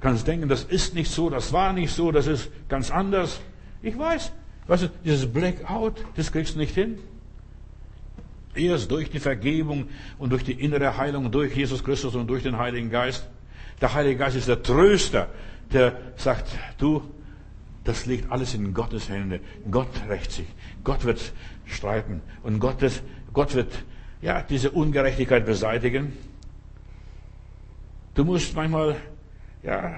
Kannst denken, das ist nicht so, das war nicht so, das ist ganz anders. Ich weiß. Weißt du, dieses Blackout, das kriegst du nicht hin. Erst durch die Vergebung und durch die innere Heilung durch Jesus Christus und durch den Heiligen Geist. Der Heilige Geist ist der Tröster, der sagt, du, das liegt alles in Gottes Hände. Gott rächt sich. Gott wird streiten. Und Gott, ist, Gott wird, ja, diese Ungerechtigkeit beseitigen. Du musst manchmal, ja,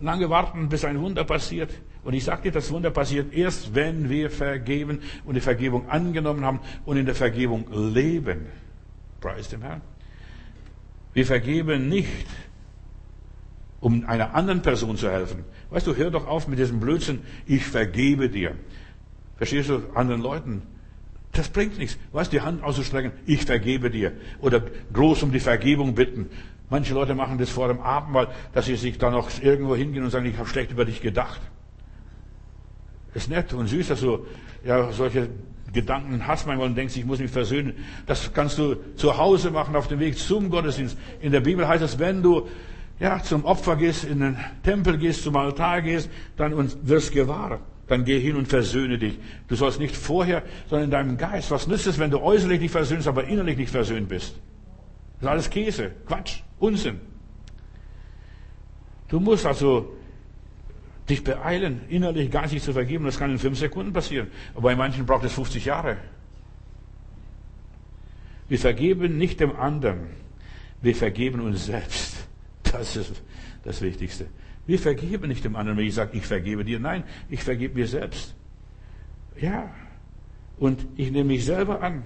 lange warten, bis ein Wunder passiert. Und ich dir, das Wunder passiert erst, wenn wir vergeben und die Vergebung angenommen haben und in der Vergebung leben. Preis dem Herrn. Wir vergeben nicht, um einer anderen Person zu helfen. Weißt du, hör doch auf mit diesem Blödsinn, ich vergebe dir. Verstehst du, anderen Leuten? Das bringt nichts. Weißt du, die Hand auszustrecken, ich vergebe dir. Oder groß um die Vergebung bitten. Manche Leute machen das vor dem Abendmahl, dass sie sich dann noch irgendwo hingehen und sagen, ich habe schlecht über dich gedacht. Ist nett und süß, dass du ja solche Gedanken hast manchmal und denkst, ich muss mich versöhnen. Das kannst du zu Hause machen auf dem Weg zum Gottesdienst. In der Bibel heißt es, wenn du ja zum Opfer gehst, in den Tempel gehst, zum Altar gehst, dann und wirst gewahr. Dann geh hin und versöhne dich. Du sollst nicht vorher, sondern in deinem Geist. Was nützt es, wenn du äußerlich dich versöhnst, aber innerlich nicht versöhnt bist? Das ist alles Käse, Quatsch, Unsinn. Du musst also dich beeilen, innerlich geistig zu vergeben. Das kann in fünf Sekunden passieren. Aber bei manchen braucht es 50 Jahre. Wir vergeben nicht dem anderen. Wir vergeben uns selbst. Das ist das Wichtigste. Wir vergeben nicht dem anderen, wenn ich sage, ich vergebe dir. Nein, ich vergebe mir selbst. Ja. Und ich nehme mich selber an.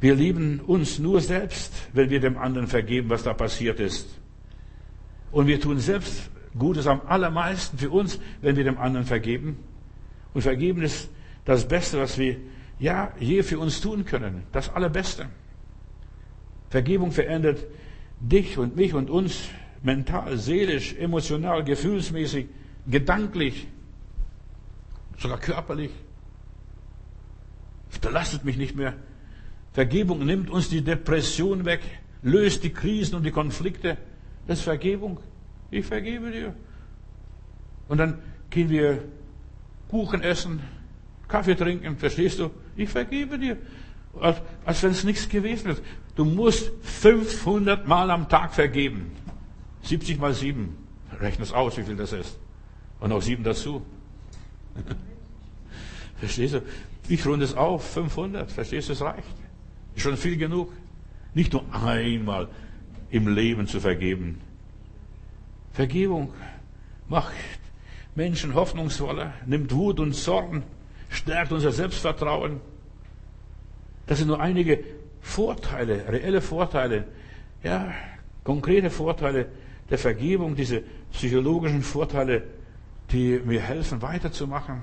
Wir lieben uns nur selbst, wenn wir dem anderen vergeben, was da passiert ist. Und wir tun selbst Gutes am allermeisten für uns, wenn wir dem anderen vergeben. Und vergeben ist das Beste, was wir ja je für uns tun können. Das Allerbeste. Vergebung verändert dich und mich und uns mental, seelisch, emotional, gefühlsmäßig, gedanklich, sogar körperlich. Es belastet mich nicht mehr. Vergebung nimmt uns die Depression weg, löst die Krisen und die Konflikte. Das ist Vergebung. Ich vergebe dir. Und dann gehen wir Kuchen essen, Kaffee trinken, verstehst du? Ich vergebe dir. Als, als wenn es nichts gewesen ist. Du musst 500 Mal am Tag vergeben. 70 mal 7. Rechne es aus, wie viel das ist. Und noch 7 dazu. (laughs) Verstehst du? Ich runde es auf, 500. Verstehst du, es reicht. Ist schon viel genug. Nicht nur einmal im Leben zu vergeben. Vergebung macht Menschen hoffnungsvoller, nimmt Wut und Sorgen, stärkt unser Selbstvertrauen. Das sind nur einige Vorteile, reelle Vorteile, ja, konkrete Vorteile der Vergebung, diese psychologischen Vorteile, die mir helfen, weiterzumachen,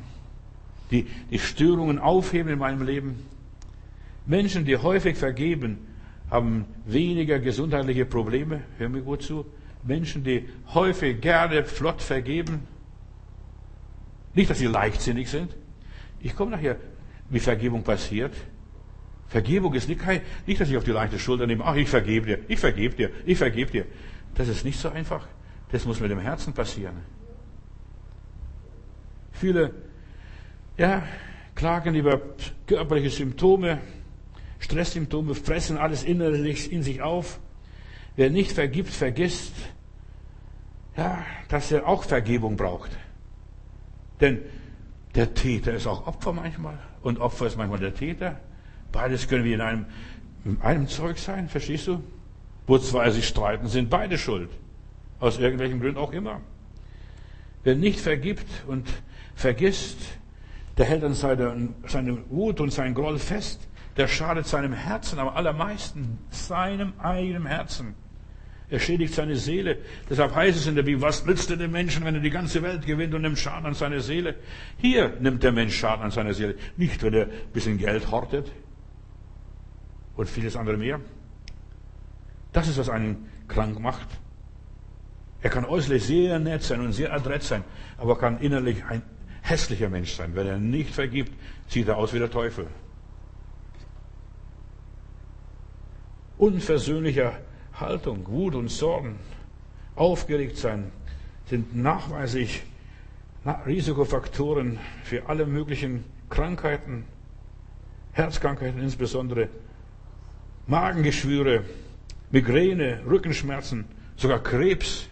die die Störungen aufheben in meinem Leben. Menschen, die häufig vergeben, haben weniger gesundheitliche Probleme, hör mir gut zu, Menschen, die häufig gerne flott vergeben. Nicht, dass sie leichtsinnig sind. Ich komme nachher, wie Vergebung passiert. Vergebung ist nicht, nicht, dass ich auf die leichte Schulter nehme, ach, ich vergebe dir, ich vergebe dir, ich vergebe dir. Das ist nicht so einfach. Das muss mit dem Herzen passieren. Viele, ja, klagen über körperliche Symptome, Stresssymptome, fressen alles innerlich in sich auf. Wer nicht vergibt, vergisst, ja, dass er auch Vergebung braucht. Denn der Täter ist auch Opfer manchmal und Opfer ist manchmal der Täter. Beides können wir in einem, in einem Zeug sein, verstehst du? Wo zwei sich streiten, sind beide schuld. Aus irgendwelchen Gründen auch immer. Wer nicht vergibt und vergisst, der hält an seine, seine Wut und seinen Groll fest. Der schadet seinem Herzen, am allermeisten seinem eigenen Herzen. Er schädigt seine Seele. Deshalb heißt es in der Bibel, was nützt er dem Menschen, wenn er die ganze Welt gewinnt und nimmt Schaden an seine Seele? Hier nimmt der Mensch Schaden an seiner Seele. Nicht, wenn er ein bisschen Geld hortet und vieles andere mehr. Das ist, was einen krank macht. Er kann äußerlich sehr nett sein und sehr adrett sein, aber kann innerlich ein hässlicher Mensch sein. Wenn er nicht vergibt, sieht er aus wie der Teufel. unversöhnlicher Haltung, Wut und Sorgen, aufgeregt sein, sind nachweislich Risikofaktoren für alle möglichen Krankheiten, Herzkrankheiten insbesondere, Magengeschwüre, Migräne, Rückenschmerzen, sogar Krebs.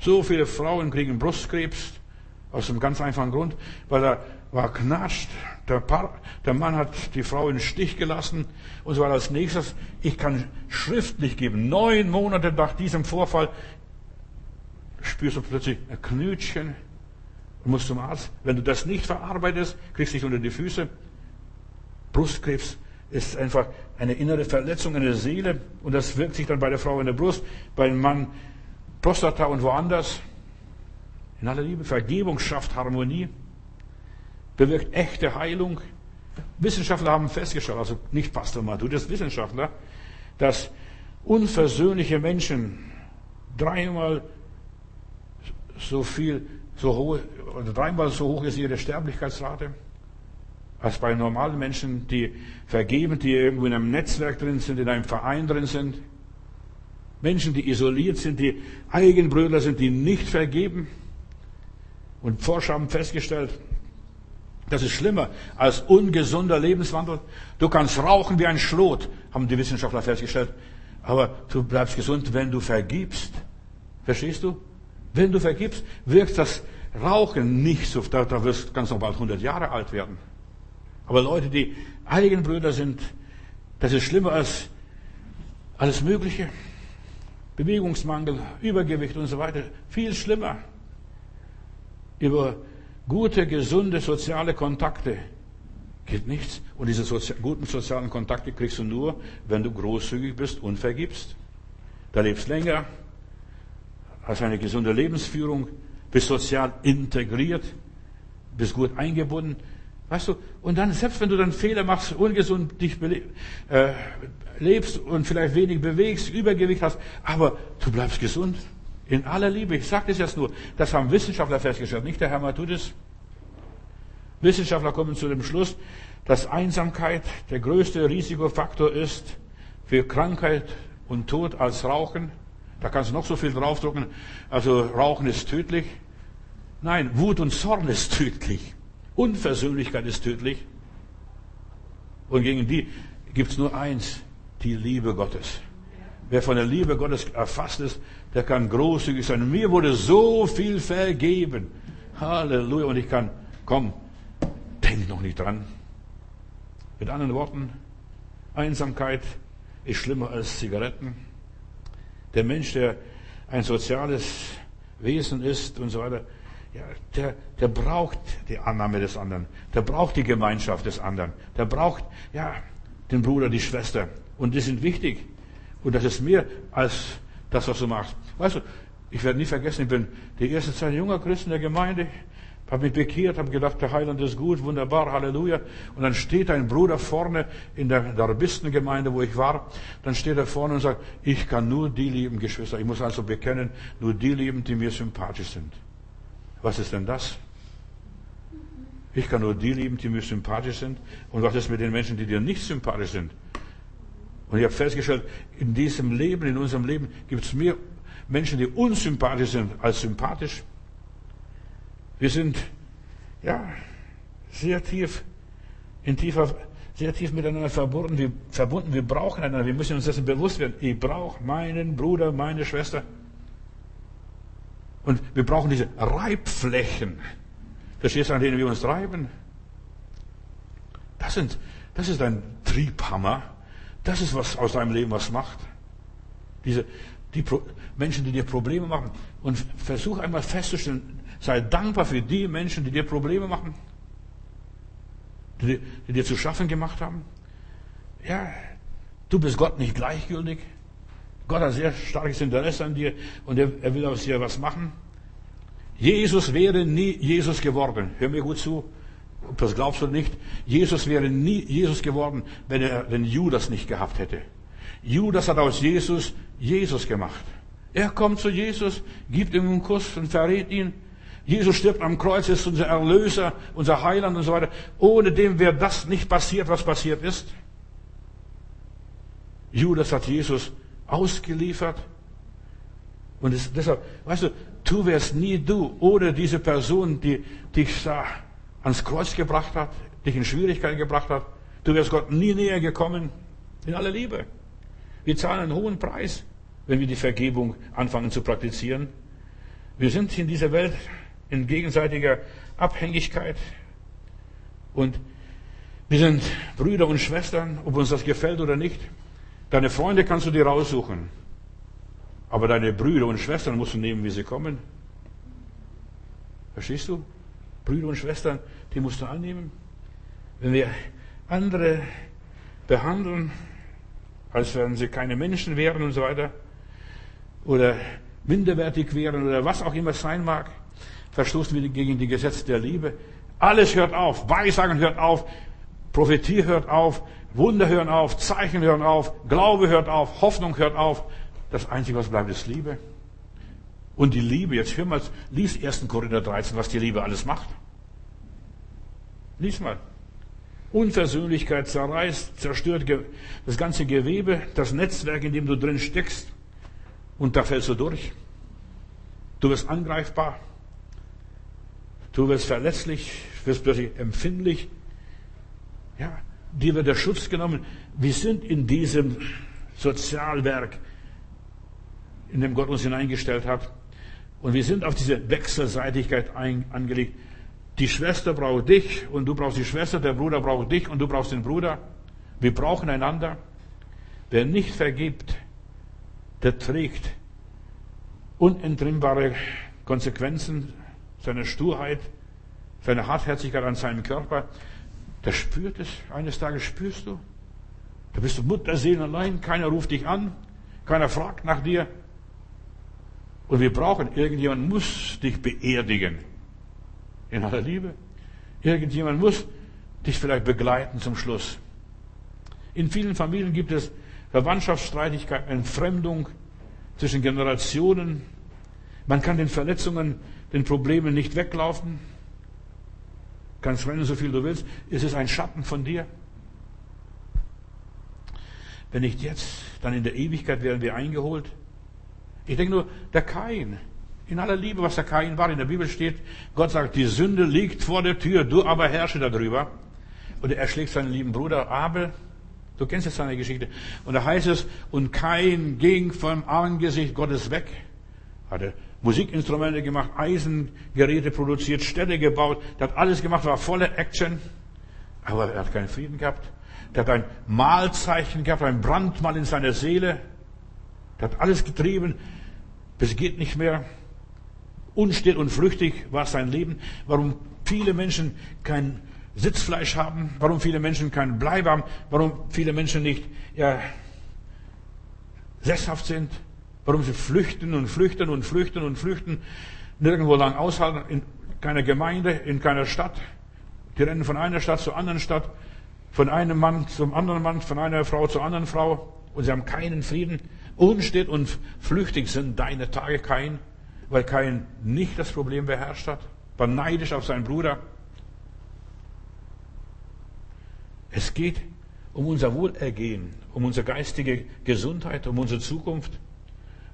So viele Frauen kriegen Brustkrebs aus einem ganz einfachen Grund, weil er war knatscht. Der, Paar, der Mann hat die Frau in den Stich gelassen und so weiter. Als nächstes, ich kann schriftlich geben, neun Monate nach diesem Vorfall spürst du plötzlich ein Knötchen und musst zum Arzt. Wenn du das nicht verarbeitest, kriegst du dich unter die Füße. Brustkrebs ist einfach eine innere Verletzung in der Seele und das wirkt sich dann bei der Frau in der Brust, beim Mann Prostata und woanders. In aller Liebe, Vergebung schafft Harmonie, bewirkt echte Heilung. Wissenschaftler haben festgestellt, also nicht Pastor das Wissenschaftler, dass unversöhnliche Menschen dreimal so viel, so hoch, oder dreimal so hoch ist ihre Sterblichkeitsrate als bei normalen Menschen, die vergeben, die irgendwo in einem Netzwerk drin sind, in einem Verein drin sind. Menschen, die isoliert sind, die Eigenbrüder sind, die nicht vergeben. Und Forscher haben festgestellt, das ist schlimmer als ungesunder Lebenswandel. Du kannst rauchen wie ein Schlot, haben die Wissenschaftler festgestellt. Aber du bleibst gesund, wenn du vergibst. Verstehst du? Wenn du vergibst, wirkt das Rauchen nicht so, da, da wirst du ganz noch bald 100 Jahre alt werden. Aber Leute, die Eigenbrüder sind, das ist schlimmer als alles Mögliche. Bewegungsmangel, Übergewicht und so weiter. Viel schlimmer. Über gute, gesunde soziale Kontakte geht nichts. Und diese sozi guten sozialen Kontakte kriegst du nur, wenn du großzügig bist und vergibst. Da lebst länger, hast eine gesunde Lebensführung, bist sozial integriert, bist gut eingebunden. Weißt du, und dann, selbst wenn du dann Fehler machst, ungesund dich äh, lebst und vielleicht wenig bewegst, Übergewicht hast, aber du bleibst gesund. In aller Liebe. Ich sage das jetzt nur. Das haben Wissenschaftler festgestellt, nicht der Herr Matudis. Wissenschaftler kommen zu dem Schluss, dass Einsamkeit der größte Risikofaktor ist für Krankheit und Tod als Rauchen. Da kannst du noch so viel draufdrucken. Also Rauchen ist tödlich. Nein, Wut und Zorn ist tödlich. Unversöhnlichkeit ist tödlich. Und gegen die gibt es nur eins, die Liebe Gottes. Wer von der Liebe Gottes erfasst ist, der kann großzügig sein. Mir wurde so viel vergeben. Halleluja. Und ich kann, komm, denk noch nicht dran. Mit anderen Worten, Einsamkeit ist schlimmer als Zigaretten. Der Mensch, der ein soziales Wesen ist und so weiter, ja, der, der braucht die Annahme des anderen. Der braucht die Gemeinschaft des anderen. Der braucht, ja, den Bruder, die Schwester. Und die sind wichtig. Und das ist mehr als das, was du machst. Weißt du, ich werde nie vergessen, ich bin die erste Zeit junger Christ in der Gemeinde, habe mich bekehrt, habe gedacht, der Heiland ist gut, wunderbar, Halleluja. Und dann steht ein Bruder vorne in der Darbistengemeinde, wo ich war, dann steht er vorne und sagt, ich kann nur die lieben, Geschwister. Ich muss also bekennen, nur die lieben, die mir sympathisch sind. Was ist denn das? Ich kann nur die lieben, die mir sympathisch sind. Und was ist mit den Menschen, die dir nicht sympathisch sind? Und ich habe festgestellt, in diesem Leben, in unserem Leben, gibt es mehr Menschen, die unsympathisch sind als sympathisch. Wir sind, ja, sehr tief, in tiefer, sehr tief miteinander verbunden. Wir, verbunden. wir brauchen einander. Wir müssen uns dessen bewusst werden. Ich brauche meinen Bruder, meine Schwester. Und wir brauchen diese Reibflächen. Verstehst du, an denen wir uns reiben? Das, sind, das ist ein Triebhammer. Das ist, was aus deinem Leben was macht. Diese, die Pro Menschen, die dir Probleme machen. Und versuch einmal festzustellen, sei dankbar für die Menschen, die dir Probleme machen. Die, die dir zu schaffen gemacht haben. Ja, du bist Gott nicht gleichgültig. Gott hat sehr starkes Interesse an dir und er, er will aus dir was machen. Jesus wäre nie Jesus geworden. Hör mir gut zu. Das glaubst du nicht. Jesus wäre nie Jesus geworden, wenn er den Judas nicht gehabt hätte. Judas hat aus Jesus Jesus gemacht. Er kommt zu Jesus, gibt ihm einen Kuss und verrät ihn. Jesus stirbt am Kreuz, ist unser Erlöser, unser Heiland und so weiter. Ohne dem wäre das nicht passiert, was passiert ist. Judas hat Jesus ausgeliefert. Und es, deshalb, weißt du, du wärst nie du ohne diese Person, die dich da ans Kreuz gebracht hat, dich in Schwierigkeiten gebracht hat. Du wärst Gott nie näher gekommen. In aller Liebe. Wir zahlen einen hohen Preis, wenn wir die Vergebung anfangen zu praktizieren. Wir sind in dieser Welt in gegenseitiger Abhängigkeit und wir sind Brüder und Schwestern, ob uns das gefällt oder nicht. Deine Freunde kannst du dir raussuchen. Aber deine Brüder und Schwestern musst du nehmen, wie sie kommen. Verstehst du? Brüder und Schwestern, die musst du annehmen. Wenn wir andere behandeln, als wenn sie keine Menschen wären und so weiter, oder minderwertig wären oder was auch immer es sein mag, verstoßen wir gegen die Gesetze der Liebe. Alles hört auf, Weissagen hört auf, Prophetie hört auf, Wunder hören auf, Zeichen hören auf, Glaube hört auf, Hoffnung hört auf. Das Einzige, was bleibt, ist Liebe. Und die Liebe, jetzt hör mal, lies 1. Korinther 13, was die Liebe alles macht. Lies mal. Unversöhnlichkeit zerreißt, zerstört das ganze Gewebe, das Netzwerk, in dem du drin steckst. Und da fällst du durch. Du wirst angreifbar. Du wirst verletzlich, wirst plötzlich empfindlich. Ja, dir wird der Schutz genommen. Wir sind in diesem Sozialwerk, in dem Gott uns hineingestellt hat. Und wir sind auf diese Wechselseitigkeit angelegt. Die Schwester braucht dich und du brauchst die Schwester, der Bruder braucht dich und du brauchst den Bruder. Wir brauchen einander. Wer nicht vergibt, der trägt unentrinnbare Konsequenzen seiner Sturheit, seiner Hartherzigkeit an seinem Körper. Der spürt es, eines Tages spürst du. Da bist du Mutterseelen allein, keiner ruft dich an, keiner fragt nach dir. Und wir brauchen, irgendjemand muss dich beerdigen in aller Liebe. Irgendjemand muss dich vielleicht begleiten zum Schluss. In vielen Familien gibt es Verwandtschaftsstreitigkeiten, Entfremdung zwischen Generationen. Man kann den Verletzungen, den Problemen nicht weglaufen. Kannst rennen, so viel du willst. Es ist ein Schatten von dir. Wenn nicht jetzt, dann in der Ewigkeit werden wir eingeholt. Ich denke nur, der Kain, in aller Liebe, was der Kain war. In der Bibel steht, Gott sagt, die Sünde liegt vor der Tür, du aber herrsche darüber. Und er schlägt seinen lieben Bruder Abel. Du kennst jetzt seine Geschichte. Und da heißt es, und Kain ging vom Angesicht Gottes weg. Hatte Musikinstrumente gemacht, Eisengeräte produziert, Städte gebaut. Der hat alles gemacht, war voller Action. Aber er hat keinen Frieden gehabt. Der hat ein Mahlzeichen gehabt, ein Brandmal in seiner Seele. Der hat alles getrieben. Bis geht nicht mehr unstill und flüchtig war sein Leben, warum viele Menschen kein Sitzfleisch haben, warum viele Menschen kein Bleib haben, warum viele Menschen nicht ja, sesshaft sind, warum sie flüchten und flüchten und flüchten und flüchten, nirgendwo lang aushalten, in keiner Gemeinde, in keiner Stadt. Die rennen von einer Stadt zur anderen Stadt, von einem Mann zum anderen Mann, von einer Frau zur anderen Frau und sie haben keinen Frieden. Unstill und flüchtig sind deine Tage kein weil Kain nicht das Problem beherrscht hat, war neidisch auf seinen Bruder. Es geht um unser Wohlergehen, um unsere geistige Gesundheit, um unsere Zukunft.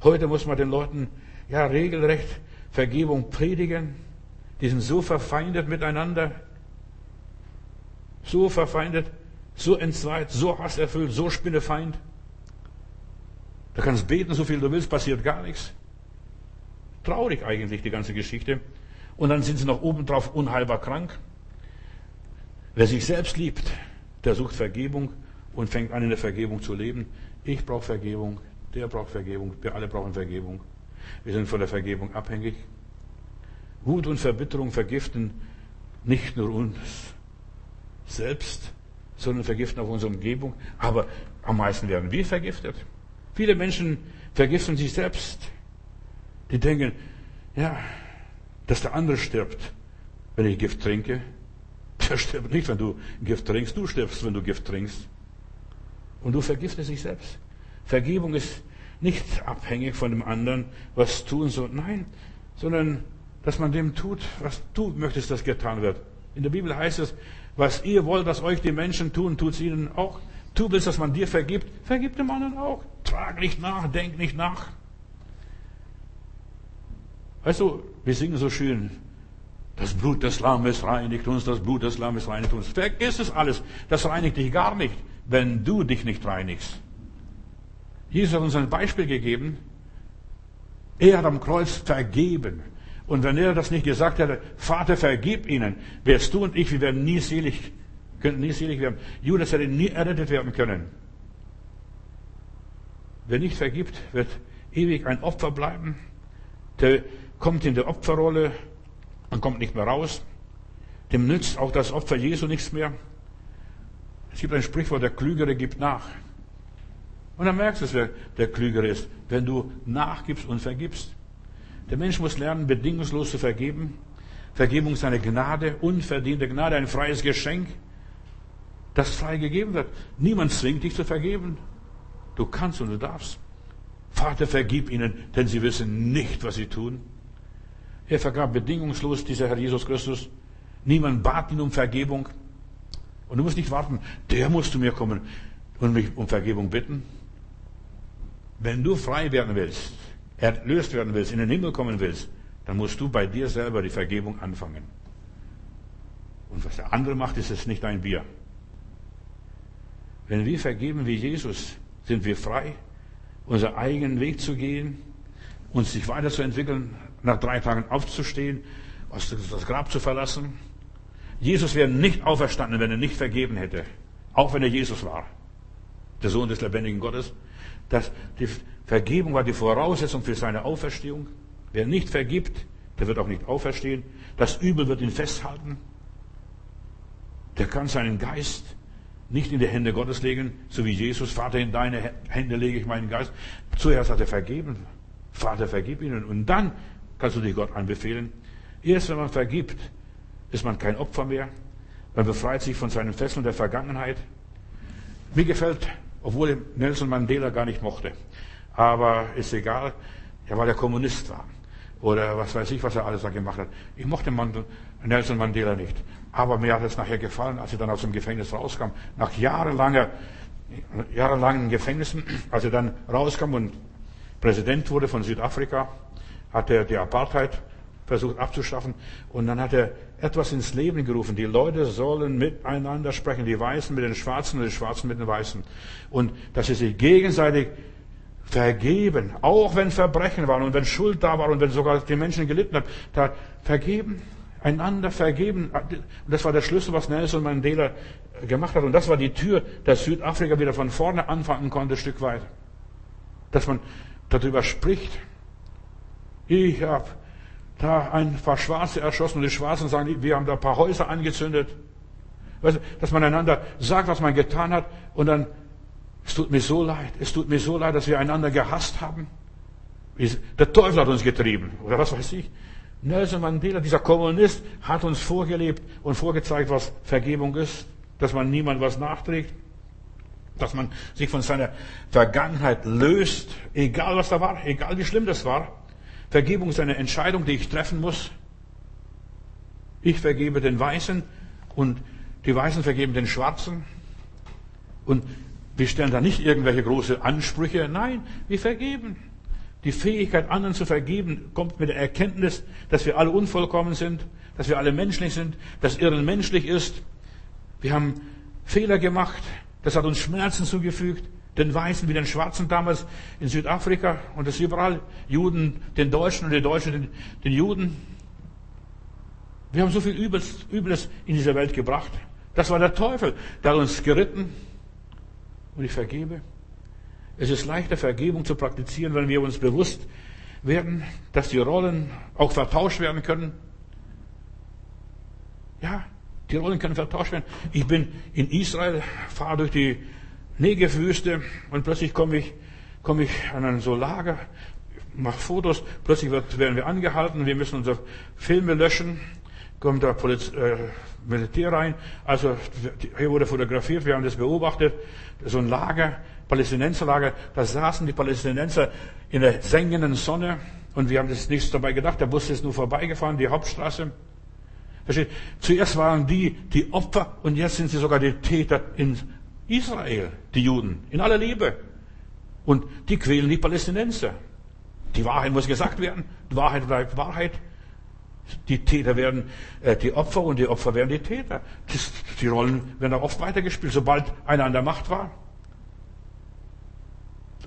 Heute muss man den Leuten ja regelrecht Vergebung predigen. Die sind so verfeindet miteinander, so verfeindet, so entzweit, so hasserfüllt, so spinnefeind. Du kannst beten, so viel du willst, passiert gar nichts. Traurig eigentlich, die ganze Geschichte. Und dann sind sie noch obendrauf unheilbar krank. Wer sich selbst liebt, der sucht Vergebung und fängt an, in der Vergebung zu leben. Ich brauche Vergebung, der braucht Vergebung, wir alle brauchen Vergebung. Wir sind von der Vergebung abhängig. Wut und Verbitterung vergiften nicht nur uns selbst, sondern vergiften auch unsere Umgebung. Aber am meisten werden wir vergiftet. Viele Menschen vergiften sich selbst. Die denken, ja, dass der andere stirbt, wenn ich Gift trinke. Der stirbt nicht, wenn du Gift trinkst. Du stirbst, wenn du Gift trinkst. Und du vergiftest dich selbst. Vergebung ist nicht abhängig von dem anderen, was tun soll. Nein, sondern dass man dem tut, was du möchtest, dass getan wird. In der Bibel heißt es, was ihr wollt, dass euch die Menschen tun, tut es ihnen auch. Du willst, dass man dir vergibt, vergib dem anderen auch. Trag nicht nach, denk nicht nach. Weißt du, wir singen so schön, das Blut des Lammes reinigt uns, das Blut des Lammes reinigt uns. Vergiss es alles. Das reinigt dich gar nicht, wenn du dich nicht reinigst. Jesus hat uns ein Beispiel gegeben. Er hat am Kreuz vergeben. Und wenn er das nicht gesagt hätte, Vater, vergib ihnen, wärst du und ich, wir wären nie selig, könnten nie selig werden. Judas hätte nie errettet werden können. Wer nicht vergibt, wird ewig ein Opfer bleiben. Der kommt in der Opferrolle und kommt nicht mehr raus. Dem nützt auch das Opfer Jesu nichts mehr. Es gibt ein Sprichwort, der Klügere gibt nach. Und dann merkst du es, wer der Klügere ist, wenn du nachgibst und vergibst. Der Mensch muss lernen, bedingungslos zu vergeben. Vergebung ist eine Gnade, unverdiente Gnade, ein freies Geschenk, das frei gegeben wird. Niemand zwingt dich zu vergeben. Du kannst und du darfst. Vater, vergib ihnen, denn sie wissen nicht, was sie tun. Er vergab bedingungslos, dieser Herr Jesus Christus. Niemand bat ihn um Vergebung. Und du musst nicht warten, der muss zu mir kommen und mich um Vergebung bitten. Wenn du frei werden willst, erlöst werden willst, in den Himmel kommen willst, dann musst du bei dir selber die Vergebung anfangen. Und was der andere macht, ist es nicht ein Bier. Wenn wir vergeben wie Jesus, sind wir frei, unseren eigenen Weg zu gehen, uns sich weiterzuentwickeln, nach drei Tagen aufzustehen, das Grab zu verlassen. Jesus wäre nicht auferstanden, wenn er nicht vergeben hätte. Auch wenn er Jesus war. Der Sohn des lebendigen Gottes. Das, die Vergebung war die Voraussetzung für seine Auferstehung. Wer nicht vergibt, der wird auch nicht auferstehen. Das Übel wird ihn festhalten. Der kann seinen Geist nicht in die Hände Gottes legen, so wie Jesus, Vater, in deine Hände lege ich meinen Geist. Zuerst hat er vergeben. Vater, vergib ihnen. Und dann kannst du dich Gott anbefehlen. Erst wenn man vergibt, ist man kein Opfer mehr. Man befreit sich von seinen Fesseln der Vergangenheit. Mir gefällt, obwohl Nelson Mandela gar nicht mochte, aber ist egal, ja, weil er Kommunist war. Oder was weiß ich, was er alles da gemacht hat. Ich mochte Nelson Mandela nicht. Aber mir hat es nachher gefallen, als er dann aus dem Gefängnis rauskam. Nach jahrelanger, jahrelangen Gefängnissen, (clears throat) als er dann rauskam und Präsident wurde von Südafrika, hat er die Apartheid versucht abzuschaffen und dann hat er etwas ins Leben gerufen. Die Leute sollen miteinander sprechen, die Weißen mit den Schwarzen und die Schwarzen mit den Weißen. Und dass sie sich gegenseitig vergeben, auch wenn Verbrechen waren und wenn Schuld da war und wenn sogar die Menschen gelitten haben, da vergeben, einander vergeben. Das war der Schlüssel, was Nelson Mandela gemacht hat. Und das war die Tür, dass Südafrika wieder von vorne anfangen konnte, ein Stück weit. Dass man darüber spricht. Ich habe da ein paar Schwarze erschossen und die Schwarzen sagen, wir haben da ein paar Häuser angezündet. Weißt du, dass man einander sagt, was man getan hat und dann, es tut mir so leid, es tut mir so leid, dass wir einander gehasst haben. Der Teufel hat uns getrieben oder was weiß ich. Nelson Mandela, dieser Kommunist, hat uns vorgelebt und vorgezeigt, was Vergebung ist, dass man niemand was nachträgt dass man sich von seiner Vergangenheit löst, egal was da war, egal wie schlimm das war. Vergebung ist eine Entscheidung, die ich treffen muss. Ich vergebe den Weißen und die Weißen vergeben den Schwarzen. Und wir stellen da nicht irgendwelche große Ansprüche. Nein, wir vergeben. Die Fähigkeit, anderen zu vergeben, kommt mit der Erkenntnis, dass wir alle unvollkommen sind, dass wir alle menschlich sind, dass Irren menschlich ist. Wir haben Fehler gemacht. Das hat uns Schmerzen zugefügt, den Weißen wie den Schwarzen damals in Südafrika und das überall, Juden, den Deutschen und die Deutschen den, den Juden. Wir haben so viel Übles, Übles in dieser Welt gebracht. Das war der Teufel, der hat uns geritten. Und ich vergebe. Es ist leichter, Vergebung zu praktizieren, wenn wir uns bewusst werden, dass die Rollen auch vertauscht werden können. Ja, die Rollen können vertauscht werden. Ich bin in Israel, fahre durch die Negevwüste und plötzlich komme ich, komme ich an ein so Lager, mache Fotos, plötzlich wird, werden wir angehalten, wir müssen unsere Filme löschen, kommt der Poliz äh, Militär rein, also hier wurde fotografiert, wir haben das beobachtet, so ein Lager, Palästinenserlager, da saßen die Palästinenser in der sengenden Sonne und wir haben das nichts dabei gedacht, der Bus ist nur vorbeigefahren, die Hauptstraße, Versteht? Zuerst waren die die Opfer und jetzt sind sie sogar die Täter in Israel, die Juden, in aller Liebe. Und die quälen die Palästinenser. Die Wahrheit muss gesagt werden. Die Wahrheit bleibt Wahrheit. Die Täter werden äh, die Opfer und die Opfer werden die Täter. Das, die Rollen werden auch oft weitergespielt, sobald einer an der Macht war.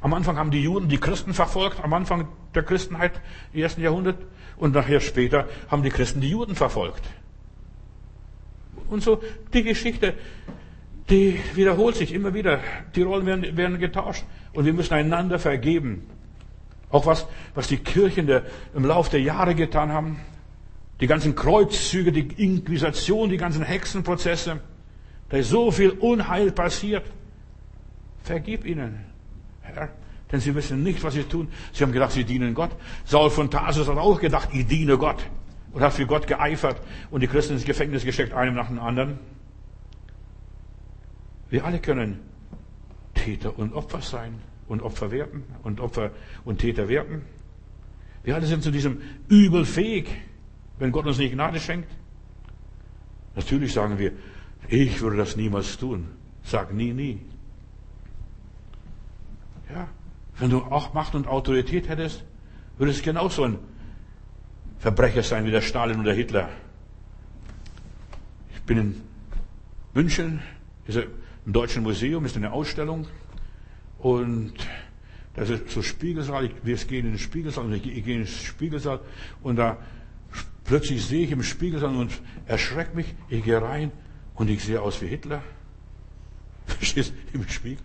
Am Anfang haben die Juden die Christen verfolgt, am Anfang der Christenheit im ersten Jahrhundert. Und nachher später haben die Christen die Juden verfolgt. Und so die Geschichte, die wiederholt sich immer wieder. Die Rollen werden, werden getauscht. Und wir müssen einander vergeben. Auch was, was die Kirchen der, im Laufe der Jahre getan haben. Die ganzen Kreuzzüge, die Inquisition, die ganzen Hexenprozesse. Da ist so viel Unheil passiert. Vergib ihnen, Herr. Denn sie wissen nicht, was sie tun. Sie haben gedacht, sie dienen Gott. Saul von Tarsus hat auch gedacht, ich diene Gott. Und hat für Gott geeifert und die Christen ins Gefängnis gesteckt, einem nach dem anderen. Wir alle können Täter und Opfer sein und Opfer werden und Opfer und Täter werden. Wir alle sind zu diesem Übel fähig, wenn Gott uns nicht Gnade schenkt. Natürlich sagen wir, ich würde das niemals tun. Sag nie, nie. Ja, wenn du auch Macht und Autorität hättest, würdest du genauso ein Verbrecher sein wie der Stalin oder Hitler. Ich bin in München, im Deutschen Museum ist eine Ausstellung und das ist so Spiegelsaal. Wir gehen in den Spiegelsaal und ich, gehe in den Spiegelsaal und da plötzlich sehe ich im Spiegelsaal und erschreckt mich. Ich gehe rein und ich sehe aus wie Hitler. Verstehst du? Im Spiegel.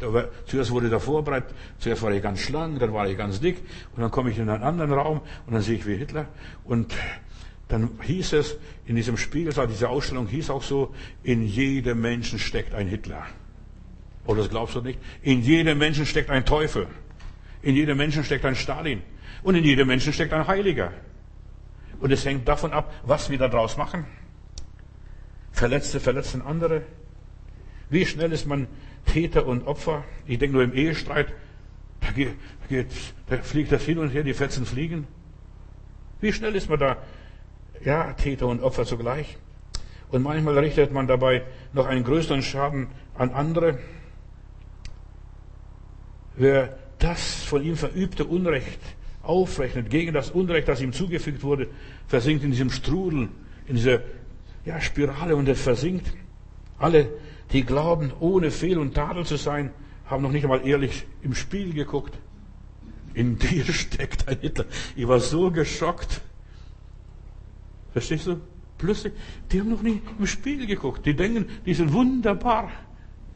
War, zuerst wurde da vorbereitet, zuerst war ich ganz schlank, dann war ich ganz dick und dann komme ich in einen anderen Raum und dann sehe ich wie Hitler und dann hieß es in diesem Spiegelsaal, diese Ausstellung hieß auch so, in jedem Menschen steckt ein Hitler. Oder das glaubst du nicht? In jedem Menschen steckt ein Teufel. In jedem Menschen steckt ein Stalin. Und in jedem Menschen steckt ein Heiliger. Und es hängt davon ab, was wir daraus machen. Verletzte verletzen andere. Wie schnell ist man Täter und Opfer? Ich denke nur im Ehestreit. Da, geht, geht, da fliegt das hin und her, die Fetzen fliegen. Wie schnell ist man da ja, Täter und Opfer zugleich. Und manchmal richtet man dabei noch einen größeren Schaden an andere. Wer das von ihm verübte Unrecht aufrechnet gegen das Unrecht, das ihm zugefügt wurde, versinkt in diesem Strudel, in dieser ja, Spirale und er versinkt. Alle, die glauben, ohne Fehl und Tadel zu sein, haben noch nicht einmal ehrlich im Spiel geguckt. In dir (laughs) steckt ein Hitler. Ich war so geschockt. Verstehst du? Plötzlich, die haben noch nie im Spiegel geguckt. Die denken, die sind wunderbar.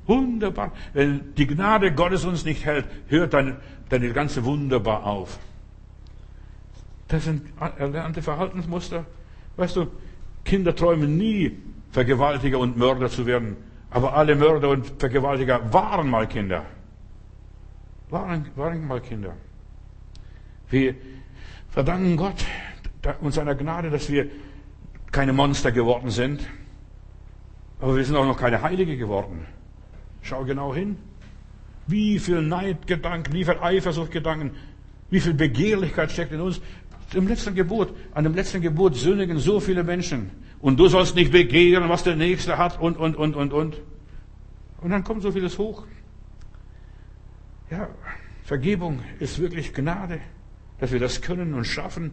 Wunderbar. Wenn die Gnade Gottes uns nicht hält, hört deine, deine ganze Wunderbar auf. Das sind erlernte Verhaltensmuster. Weißt du, Kinder träumen nie, Vergewaltiger und Mörder zu werden. Aber alle Mörder und Vergewaltiger waren mal Kinder. Waren, waren mal Kinder. Wir verdanken Gott und seiner Gnade, dass wir keine Monster geworden sind. Aber wir sind auch noch keine Heilige geworden. Schau genau hin. Wie viel Neidgedanken, wie viel Eifersuchtgedanken, wie viel Begehrlichkeit steckt in uns. Im letzten Gebot, an dem letzten Gebot sündigen so viele Menschen. Und du sollst nicht begehren, was der Nächste hat und, und, und, und, und. Und dann kommt so vieles hoch. Ja, Vergebung ist wirklich Gnade, dass wir das können und schaffen.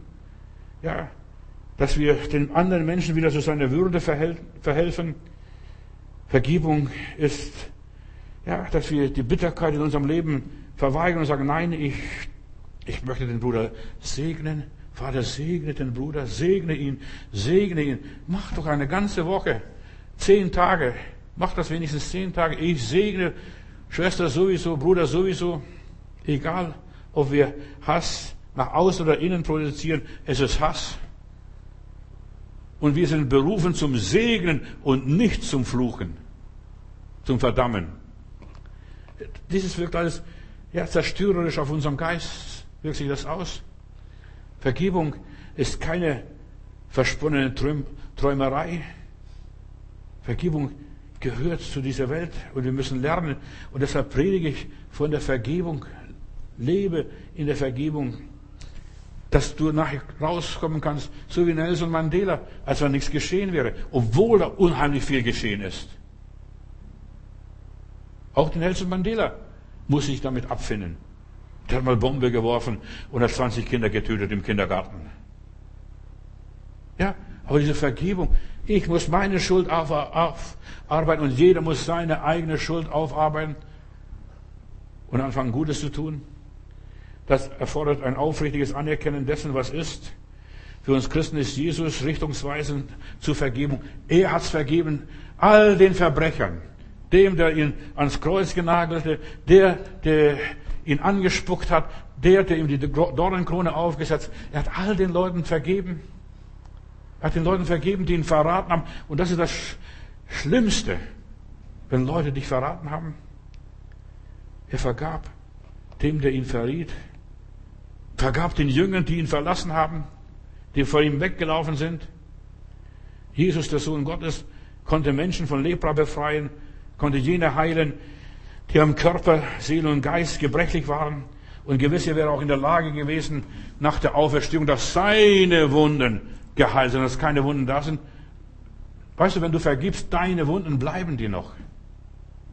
Ja, dass wir den anderen Menschen wieder zu seiner Würde verhelfen. Vergebung ist, ja, dass wir die Bitterkeit in unserem Leben verweigern und sagen, nein, ich, ich möchte den Bruder segnen. Vater, segne den Bruder, segne ihn, segne ihn. Mach doch eine ganze Woche, zehn Tage, mach das wenigstens zehn Tage. Ich segne Schwester sowieso, Bruder sowieso, egal ob wir Hass nach außen oder innen produzieren, es ist Hass. Und wir sind berufen zum Segnen und nicht zum Fluchen, zum Verdammen. Dieses wirkt alles ja, zerstörerisch auf unserem Geist. Wirkt sich das aus? Vergebung ist keine versponnene Träumerei. Vergebung gehört zu dieser Welt und wir müssen lernen. Und deshalb predige ich von der Vergebung. Lebe in der Vergebung dass du nachher rauskommen kannst, so wie Nelson Mandela, als wenn nichts geschehen wäre, obwohl da unheimlich viel geschehen ist. Auch Nelson Mandela muss sich damit abfinden. Der hat mal Bombe geworfen und hat 20 Kinder getötet im Kindergarten. Ja, aber diese Vergebung, ich muss meine Schuld aufarbeiten und jeder muss seine eigene Schuld aufarbeiten und anfangen, Gutes zu tun. Das erfordert ein aufrichtiges Anerkennen dessen, was ist. Für uns Christen ist Jesus richtungsweisend zur Vergebung. Er hat's vergeben all den Verbrechern. Dem, der ihn ans Kreuz genagelte, der, der ihn angespuckt hat, der, der ihm die Dornenkrone aufgesetzt. Er hat all den Leuten vergeben. Er hat den Leuten vergeben, die ihn verraten haben. Und das ist das Schlimmste, wenn Leute dich verraten haben. Er vergab dem, der ihn verriet. Vergab den Jüngern, die ihn verlassen haben, die vor ihm weggelaufen sind. Jesus, der Sohn Gottes, konnte Menschen von Lepra befreien, konnte jene heilen, die am Körper, Seele und Geist gebrechlich waren. Und gewiss, er wäre auch in der Lage gewesen, nach der Auferstehung, dass seine Wunden geheilt sind, dass keine Wunden da sind. Weißt du, wenn du vergibst, deine Wunden bleiben dir noch.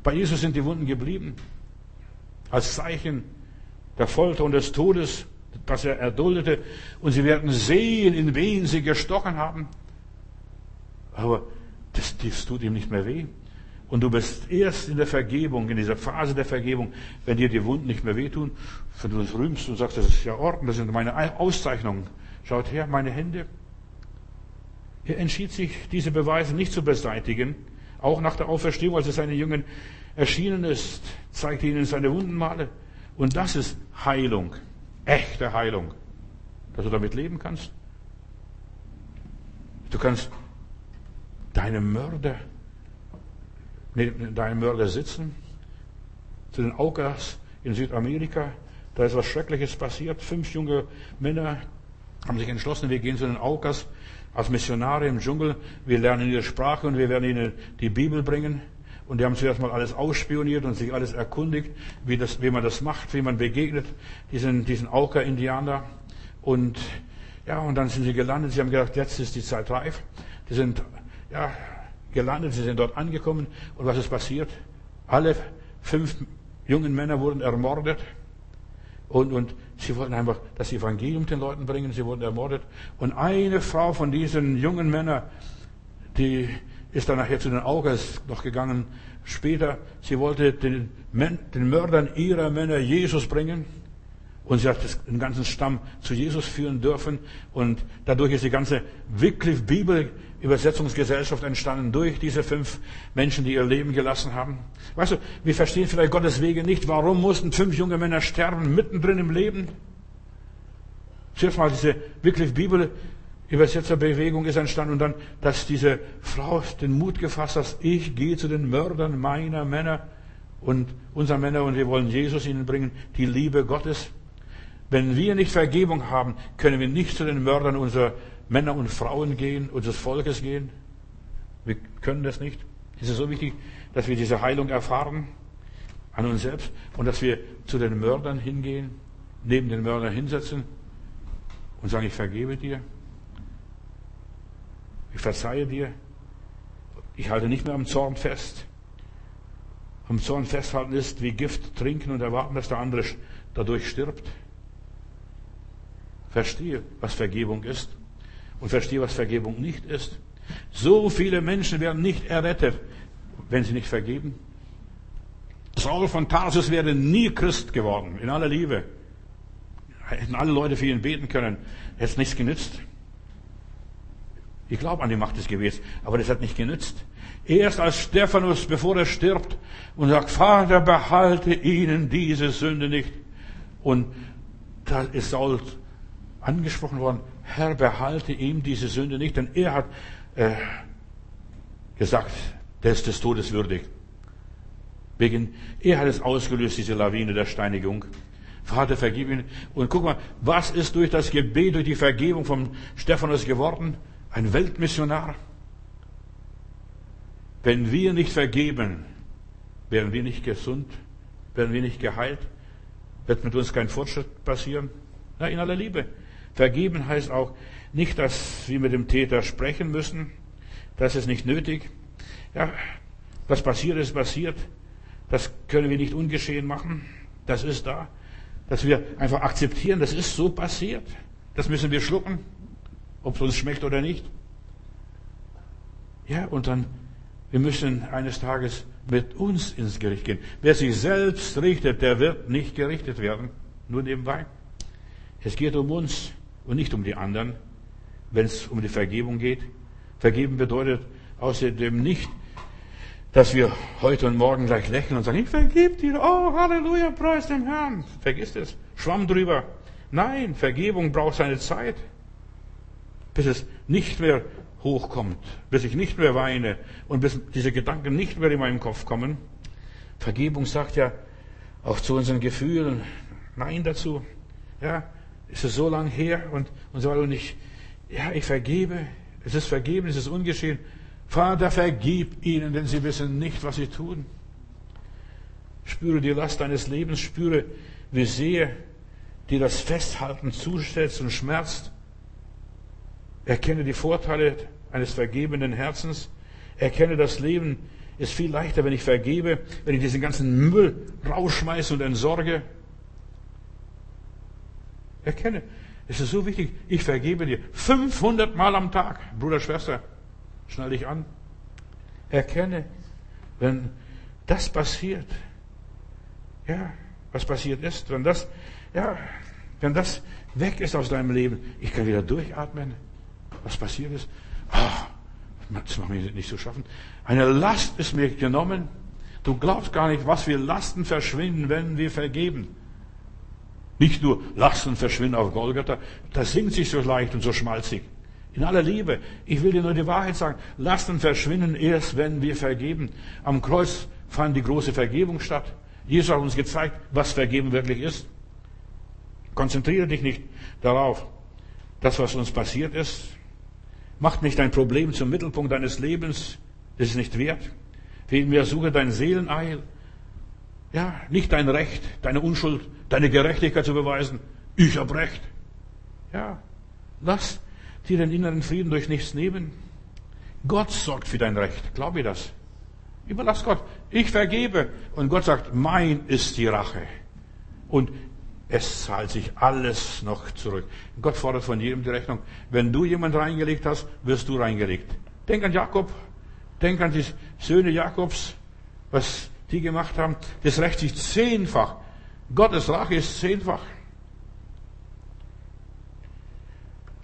Bei Jesus sind die Wunden geblieben. Als Zeichen der Folter und des Todes, das er erduldete. Und sie werden sehen, in wen sie gestochen haben. Aber das, das tut ihm nicht mehr weh. Und du bist erst in der Vergebung, in dieser Phase der Vergebung, wenn dir die Wunden nicht mehr wehtun, wenn du das rühmst und sagst, das ist ja Ordnung, das sind meine Auszeichnungen. Schaut her, meine Hände. Er entschied sich, diese Beweise nicht zu beseitigen. Auch nach der Auferstehung, als er seinen Jüngern erschienen ist, zeigte ihnen seine Wundenmale. Und das ist Heilung. Echte Heilung. Dass du damit leben kannst. Du kannst deinem Mörder, neben deinem Mörder sitzen, zu den Aukas in Südamerika. Da ist was Schreckliches passiert. Fünf junge Männer haben sich entschlossen, wir gehen zu den Aukas als Missionare im Dschungel. Wir lernen ihre Sprache und wir werden ihnen die Bibel bringen. Und die haben zuerst mal alles ausspioniert und sich alles erkundigt, wie, das, wie man das macht, wie man begegnet, diesen, diesen Auka-Indianer. Und, ja, und dann sind sie gelandet. Sie haben gedacht, jetzt ist die Zeit reif. Die sind, ja, gelandet. Sie sind dort angekommen. Und was ist passiert? Alle fünf jungen Männer wurden ermordet. Und, und sie wollten einfach das Evangelium den Leuten bringen. Sie wurden ermordet. Und eine Frau von diesen jungen Männern, die ist dann nachher zu den Augas noch gegangen. Später, sie wollte den, den Mördern ihrer Männer Jesus bringen. Und sie hat den ganzen Stamm zu Jesus führen dürfen. Und dadurch ist die ganze Wycliffe Bibel Übersetzungsgesellschaft entstanden durch diese fünf Menschen, die ihr Leben gelassen haben. Weißt du, wir verstehen vielleicht Gottes Wege nicht. Warum mussten fünf junge Männer sterben, mittendrin im Leben? Zuerst mal diese Wycliffe Bibel Übersetzerbewegung ist entstanden und dann, dass diese Frau den Mut gefasst hat, ich gehe zu den Mördern meiner Männer und unserer Männer und wir wollen Jesus ihnen bringen, die Liebe Gottes. Wenn wir nicht Vergebung haben, können wir nicht zu den Mördern unserer Männer und Frauen gehen, unseres Volkes gehen. Wir können das nicht. Es ist so wichtig, dass wir diese Heilung erfahren an uns selbst und dass wir zu den Mördern hingehen, neben den Mördern hinsetzen und sagen, ich vergebe dir. Ich verzeihe dir. Ich halte nicht mehr am Zorn fest. Am Zorn festhalten ist wie Gift trinken und erwarten, dass der andere dadurch stirbt. Verstehe, was Vergebung ist und verstehe, was Vergebung nicht ist. So viele Menschen werden nicht errettet, wenn sie nicht vergeben. Saul von Tarsus wäre nie Christ geworden, in aller Liebe. Hätten alle Leute für ihn beten können, hätte es nichts genützt. Ich glaube an die Macht des Gebets, aber das hat nicht genützt. Erst als Stephanus, bevor er stirbt und sagt, Vater, behalte ihnen diese Sünde nicht. Und da ist Saul angesprochen worden, Herr, behalte ihm diese Sünde nicht, denn er hat äh, gesagt, der ist des Todes würdig. Wegen, er hat es ausgelöst, diese Lawine der Steinigung. Vater, vergib ihn. Und guck mal, was ist durch das Gebet, durch die Vergebung von Stephanus geworden? Ein Weltmissionar. Wenn wir nicht vergeben, werden wir nicht gesund, werden wir nicht geheilt, wird mit uns kein Fortschritt passieren. Na, in aller Liebe. Vergeben heißt auch nicht, dass wir mit dem Täter sprechen müssen. Das ist nicht nötig. Ja, was passiert ist, passiert. Das können wir nicht ungeschehen machen. Das ist da. Dass wir einfach akzeptieren, das ist so passiert. Das müssen wir schlucken, ob es uns schmeckt oder nicht. Ja, und dann, wir müssen eines Tages mit uns ins Gericht gehen. Wer sich selbst richtet, der wird nicht gerichtet werden. Nur nebenbei. Es geht um uns und nicht um die anderen, wenn es um die Vergebung geht. Vergeben bedeutet außerdem nicht, dass wir heute und morgen gleich lächeln und sagen, ich vergib dir, oh Halleluja, preis dem Herrn. Vergiss es, schwamm drüber. Nein, Vergebung braucht seine Zeit, bis es nicht mehr hochkommt, bis ich nicht mehr weine und bis diese Gedanken nicht mehr in meinen Kopf kommen. Vergebung sagt ja auch zu unseren Gefühlen Nein dazu. Ja, ist es so lang her und, und so weiter und ich, ja, ich vergebe. Es ist vergeben, es ist ungeschehen. Vater, vergib ihnen, denn sie wissen nicht, was sie tun. Spüre die Last deines Lebens, spüre, wie sehr dir das Festhalten zusetzt und schmerzt. Erkenne die Vorteile eines vergebenen Herzens. Erkenne, das Leben ist viel leichter, wenn ich vergebe, wenn ich diesen ganzen Müll rausschmeiße und entsorge. Erkenne, es ist so wichtig, ich vergebe dir 500 Mal am Tag, Bruder, Schwester. Schnall dich an. Erkenne, wenn das passiert, ja, was passiert ist, wenn das, ja, wenn das weg ist aus deinem Leben, ich kann wieder durchatmen. Was passiert ist, ach, das macht mich nicht zu schaffen. Eine Last ist mir genommen. Du glaubst gar nicht, was für Lasten verschwinden, wenn wir vergeben. Nicht nur Lasten verschwinden auf Golgatha, das singt sich so leicht und so schmalzig. In aller Liebe. Ich will dir nur die Wahrheit sagen. Lasten verschwinden erst, wenn wir vergeben. Am Kreuz fand die große Vergebung statt. Jesus hat uns gezeigt, was Vergeben wirklich ist. Konzentriere dich nicht darauf. Das, was uns passiert ist, macht nicht dein Problem zum Mittelpunkt deines Lebens. Das ist nicht wert. Vielmehr suche dein Seeleneil. Ja, nicht dein Recht, deine Unschuld, deine Gerechtigkeit zu beweisen. Ich hab Recht. Ja, lass dir den inneren Frieden durch nichts nehmen. Gott sorgt für dein Recht. Glaube ich das? Überlass Gott. Ich vergebe. Und Gott sagt, mein ist die Rache. Und es zahlt sich alles noch zurück. Gott fordert von jedem die Rechnung. Wenn du jemand reingelegt hast, wirst du reingelegt. Denk an Jakob. Denk an die Söhne Jakobs, was die gemacht haben. Das rächt sich zehnfach. Gottes Rache ist zehnfach.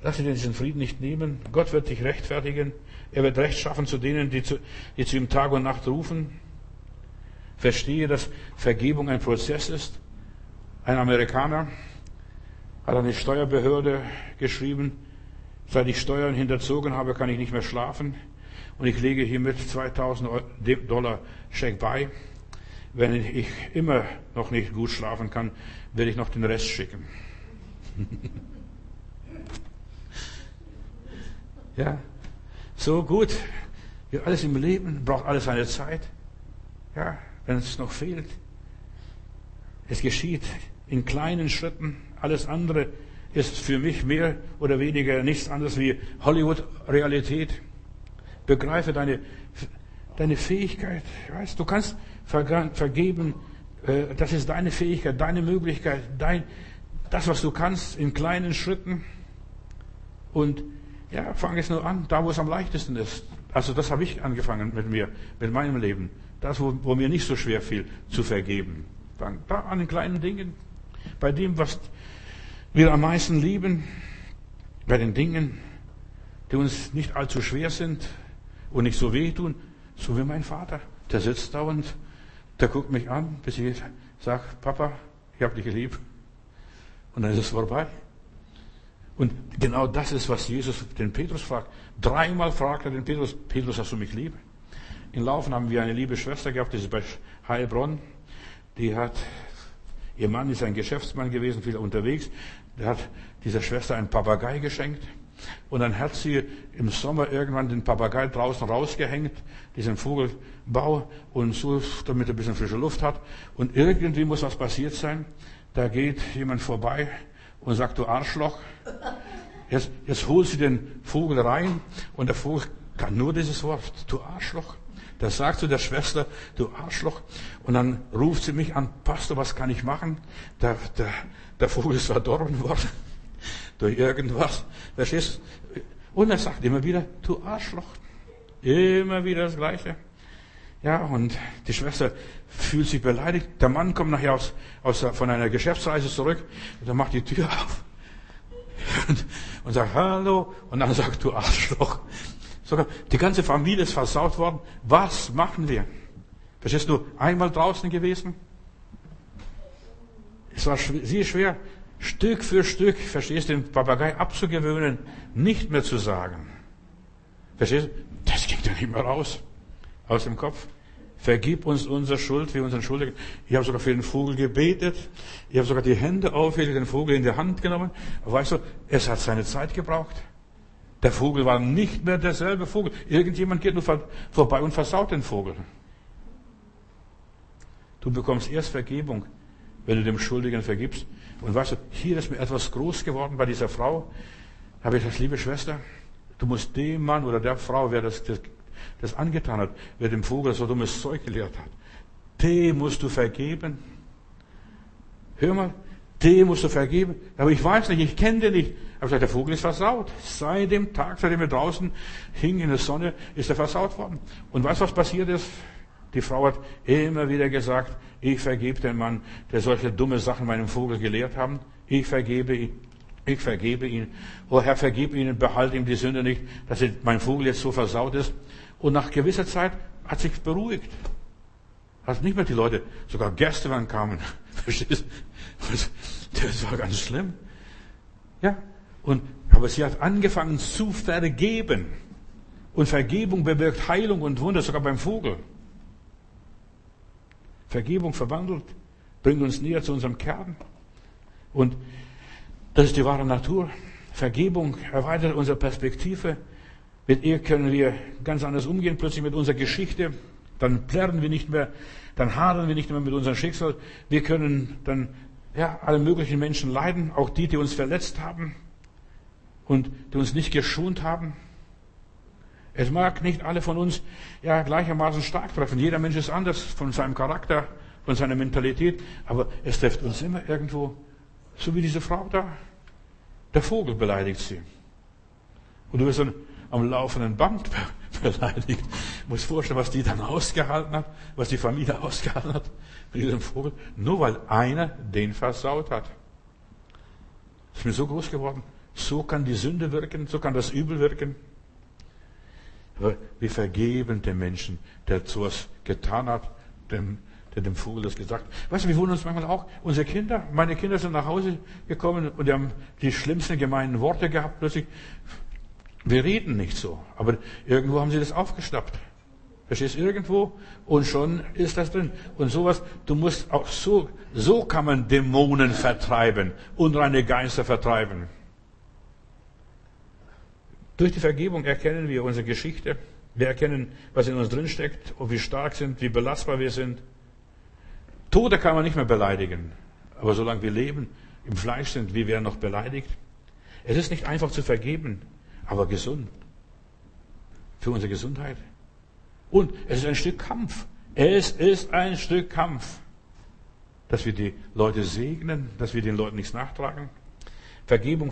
Lass dir diesen Frieden nicht nehmen. Gott wird dich rechtfertigen. Er wird Recht schaffen zu denen, die zu, die zu ihm Tag und Nacht rufen. Verstehe, dass Vergebung ein Prozess ist. Ein Amerikaner hat eine Steuerbehörde geschrieben, seit ich Steuern hinterzogen habe, kann ich nicht mehr schlafen. Und ich lege hiermit 2000 Dollar Scheck bei. Wenn ich immer noch nicht gut schlafen kann, werde ich noch den Rest schicken. (laughs) Ja, so gut. Wie alles im Leben braucht alles seine Zeit. Ja, wenn es noch fehlt. Es geschieht in kleinen Schritten. Alles andere ist für mich mehr oder weniger nichts anderes wie Hollywood-Realität. Begreife deine, deine Fähigkeit. Weißt, du kannst vergeben. Äh, das ist deine Fähigkeit, deine Möglichkeit, dein, das, was du kannst, in kleinen Schritten. Und ja, fang es nur an, da wo es am leichtesten ist. Also das habe ich angefangen mit mir, mit meinem Leben. Das, wo, wo mir nicht so schwer fiel, zu vergeben. Fang da an den kleinen Dingen. Bei dem, was wir am meisten lieben, bei den Dingen, die uns nicht allzu schwer sind und nicht so wehtun, so wie mein Vater. Der sitzt da und der guckt mich an, bis ich sage, Papa, ich habe dich lieb. Und dann ist es vorbei. Und genau das ist, was Jesus den Petrus fragt. Dreimal fragt er den Petrus, Petrus, hast du mich lieb? In Laufen haben wir eine liebe Schwester gehabt, die ist bei Heilbronn. Die hat, ihr Mann ist ein Geschäftsmann gewesen, viel unterwegs. Der hat dieser Schwester einen Papagei geschenkt. Und dann hat sie im Sommer irgendwann den Papagei draußen rausgehängt, diesen Vogelbau, und so, damit er ein bisschen frische Luft hat. Und irgendwie muss was passiert sein. Da geht jemand vorbei und sagt, du Arschloch. Jetzt, jetzt holt sie den Vogel rein und der Vogel kann nur dieses Wort, du Arschloch. Der sagt zu der Schwester, du Arschloch. Und dann ruft sie mich an, Pastor, was kann ich machen? Der, der, der Vogel ist verdorben worden. Durch irgendwas. Verstehst? Und er sagt immer wieder, du Arschloch. Immer wieder das Gleiche. Ja, und die Schwester fühlt sich beleidigt. Der Mann kommt nachher aus, aus, von einer Geschäftsreise zurück und er macht die Tür auf und, und sagt Hallo und dann sagt du Arschloch. Sogar die ganze Familie ist versaut worden. Was machen wir? Verstehst du? Einmal draußen gewesen? Es war sehr schwer, Stück für Stück, verstehst du, den Papagei abzugewöhnen, nicht mehr zu sagen. Verstehst du? Das ging dann immer raus. Aus dem Kopf. Vergib uns unsere Schuld, wir unseren Schuldigen. Ich habe sogar für den Vogel gebetet. Ich habe sogar die Hände aufgelegt, den Vogel in die Hand genommen. Weißt du, es hat seine Zeit gebraucht. Der Vogel war nicht mehr derselbe Vogel. Irgendjemand geht nur vorbei und versaut den Vogel. Du bekommst erst Vergebung, wenn du dem Schuldigen vergibst. Und weißt du, hier ist mir etwas groß geworden bei dieser Frau. Da habe ich gesagt, liebe Schwester, du musst dem Mann oder der Frau, wer das, das, das angetan hat, wer dem Vogel so dummes Zeug gelehrt hat, dem musst du vergeben. Hör mal, dem musst du vergeben. Aber ich weiß nicht, ich kenne den nicht. Aber ich gesagt, der Vogel ist versaut. Seit dem Tag, seitdem er draußen hing in der Sonne, ist er versaut worden. Und weißt du, was passiert ist? Die Frau hat immer wieder gesagt, ich vergebe den Mann, der solche dumme Sachen meinem Vogel gelehrt haben. Ich vergebe ihn. Ich vergebe ihn. Oh Herr, vergib ihnen, behalte ihm die Sünde nicht, dass mein Vogel jetzt so versaut ist. Und nach gewisser Zeit hat sich beruhigt. Hat nicht mehr die Leute, sogar Gäste waren kamen. (laughs) Verstehst du? Das war ganz schlimm. Ja. Und, aber sie hat angefangen zu vergeben. Und Vergebung bewirkt Heilung und Wunder, sogar beim Vogel. Vergebung verwandelt, bringt uns näher zu unserem Kern. Und das ist die wahre Natur. Vergebung erweitert unsere Perspektive. Mit ihr können wir ganz anders umgehen, plötzlich mit unserer Geschichte. Dann plärren wir nicht mehr, dann hadern wir nicht mehr mit unserem Schicksal. Wir können dann ja, alle möglichen Menschen leiden, auch die, die uns verletzt haben und die uns nicht geschont haben. Es mag nicht alle von uns ja gleichermaßen stark treffen. Jeder Mensch ist anders von seinem Charakter, von seiner Mentalität, aber es trifft uns immer irgendwo, so wie diese Frau da. Der Vogel beleidigt sie. Und du wirst dann am laufenden Band (laughs) beleidigt. Du musst vorstellen, was die dann ausgehalten hat, was die Familie (laughs) ausgehalten hat mit diesem Vogel, nur weil einer den versaut hat. Das ist mir so groß geworden. So kann die Sünde wirken, so kann das Übel wirken. Wir vergeben dem Menschen, der sowas getan hat, dem, der dem Vogel das gesagt hat. Weißt du, wir wundern uns manchmal auch, unsere Kinder, meine Kinder sind nach Hause gekommen und die haben die schlimmsten gemeinen Worte gehabt plötzlich. Wir reden nicht so, aber irgendwo haben sie das aufgeschnappt. Verstehst irgendwo? Und schon ist das drin. Und sowas, du musst auch so, so kann man Dämonen vertreiben, unreine Geister vertreiben. Durch die Vergebung erkennen wir unsere Geschichte. Wir erkennen, was in uns drinsteckt, ob wir stark sind, wie belastbar wir sind. Tote kann man nicht mehr beleidigen. Aber solange wir leben, im Fleisch sind, wir werden noch beleidigt. Es ist nicht einfach zu vergeben, aber gesund. Für unsere Gesundheit. Und es ist ein Stück Kampf. Es ist ein Stück Kampf. Dass wir die Leute segnen, dass wir den Leuten nichts nachtragen. Vergebung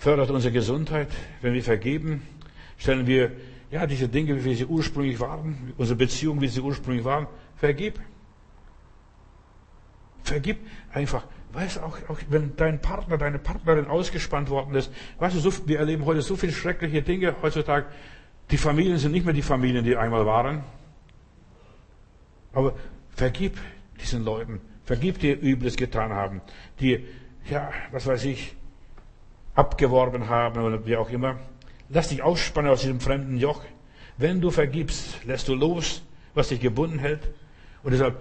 fördert unsere Gesundheit. Wenn wir vergeben, stellen wir ja diese Dinge, wie sie ursprünglich waren, unsere Beziehungen, wie sie ursprünglich waren. Vergib. Vergib einfach. Weißt auch, auch wenn dein Partner, deine Partnerin ausgespannt worden ist, weißt du, so, wir erleben heute so viele schreckliche Dinge heutzutage. Die Familien sind nicht mehr die Familien, die einmal waren. Aber vergib diesen Leuten. Vergib, die Übles getan haben. Die, ja, was weiß ich, abgeworben haben oder wie auch immer. Lass dich ausspannen aus diesem fremden Joch. Wenn du vergibst, lässt du los, was dich gebunden hält. Und deshalb,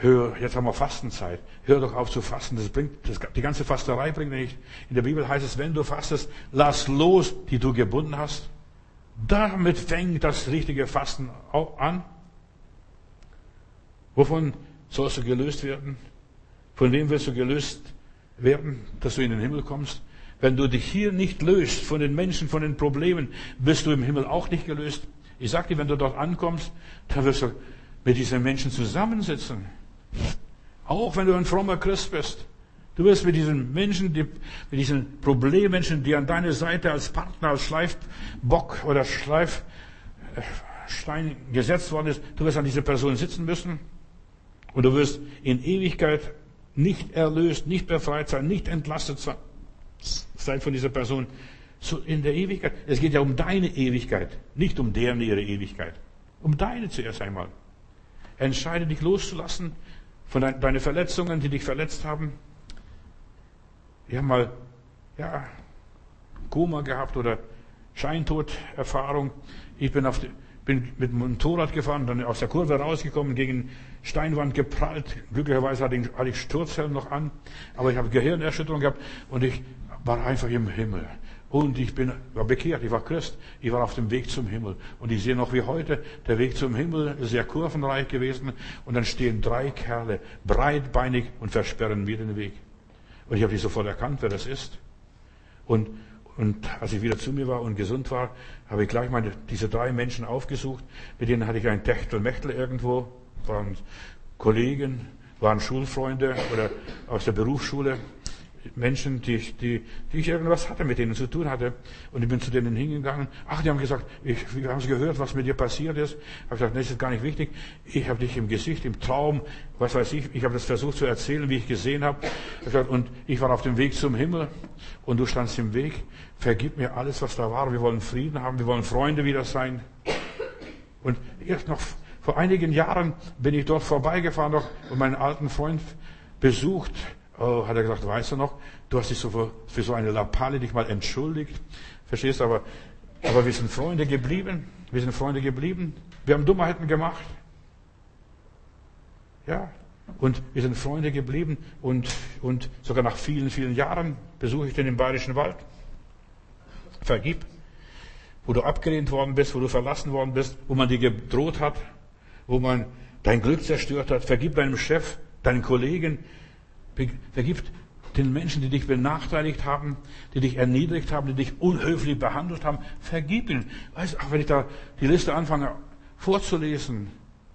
hör, jetzt haben wir Fastenzeit. Hör doch auf zu fasten. Das bringt, das, die ganze Fasterei bringt nicht. In der Bibel heißt es, wenn du fastest, lass los, die du gebunden hast. Damit fängt das richtige Fasten an. Wovon sollst du gelöst werden? Von wem wirst du gelöst werden, dass du in den Himmel kommst. Wenn du dich hier nicht löst von den Menschen, von den Problemen, bist du im Himmel auch nicht gelöst. Ich sag dir, wenn du dort ankommst, dann wirst du mit diesen Menschen zusammensitzen. Auch wenn du ein frommer Christ bist. Du wirst mit diesen Menschen, die, mit diesen Problemmenschen, die an deine Seite als Partner, als Schleifbock oder Schleifstein gesetzt worden ist, du wirst an dieser Person sitzen müssen. Und du wirst in Ewigkeit nicht erlöst, nicht befreit sein, nicht entlastet sein von dieser Person. So in der Ewigkeit. Es geht ja um deine Ewigkeit, nicht um deren ihre Ewigkeit. Um deine zuerst einmal. Entscheide dich loszulassen von deinen Verletzungen, die dich verletzt haben. Ich habe mal, ja, Koma gehabt oder Scheintoderfahrung. Ich bin, auf die, bin mit dem Motorrad gefahren, dann aus der Kurve rausgekommen, gegen Steinwand geprallt. Glücklicherweise hatte ich, hatte ich Sturzhelm noch an, aber ich habe Gehirnerschütterung gehabt und ich war einfach im Himmel. Und ich bin, war bekehrt, ich war Christ, ich war auf dem Weg zum Himmel. Und ich sehe noch wie heute, der Weg zum Himmel ist sehr kurvenreich gewesen. Und dann stehen drei Kerle, breitbeinig und versperren mir den Weg. Und ich habe die sofort erkannt, wer das ist. Und, und als ich wieder zu mir war und gesund war, habe ich gleich meine, diese drei Menschen aufgesucht. Mit denen hatte ich ein Techtelmechtel irgendwo, waren Kollegen, waren Schulfreunde oder aus der Berufsschule. Menschen, die, die, die ich irgendwas hatte, mit denen zu tun hatte. Und ich bin zu denen hingegangen. Ach, die haben gesagt, ich, wir haben gehört, was mit dir passiert ist. Ich habe gesagt, nee, das ist gar nicht wichtig. Ich habe dich im Gesicht, im Traum, was weiß ich, ich habe das versucht zu erzählen, wie ich gesehen habe. Ich gesagt, und ich war auf dem Weg zum Himmel und du standst im Weg. Vergib mir alles, was da war. Wir wollen Frieden haben, wir wollen Freunde wieder sein. Und erst noch vor einigen Jahren bin ich dort vorbeigefahren noch und meinen alten Freund besucht Oh, hat er gesagt, weißt du noch, du hast dich so für, für so eine Lappale dich mal entschuldigt. Verstehst du, aber, aber wir sind Freunde geblieben. Wir sind Freunde geblieben. Wir haben Dummheiten gemacht. Ja. Und wir sind Freunde geblieben und, und sogar nach vielen, vielen Jahren besuche ich den im Bayerischen Wald. Vergib. Wo du abgelehnt worden bist, wo du verlassen worden bist, wo man dir gedroht hat, wo man dein Glück zerstört hat. Vergib deinem Chef, deinen Kollegen, Vergib den Menschen, die dich benachteiligt haben, die dich erniedrigt haben, die dich unhöflich behandelt haben. Vergib ihnen. Weißt du, wenn ich da die Liste anfange vorzulesen,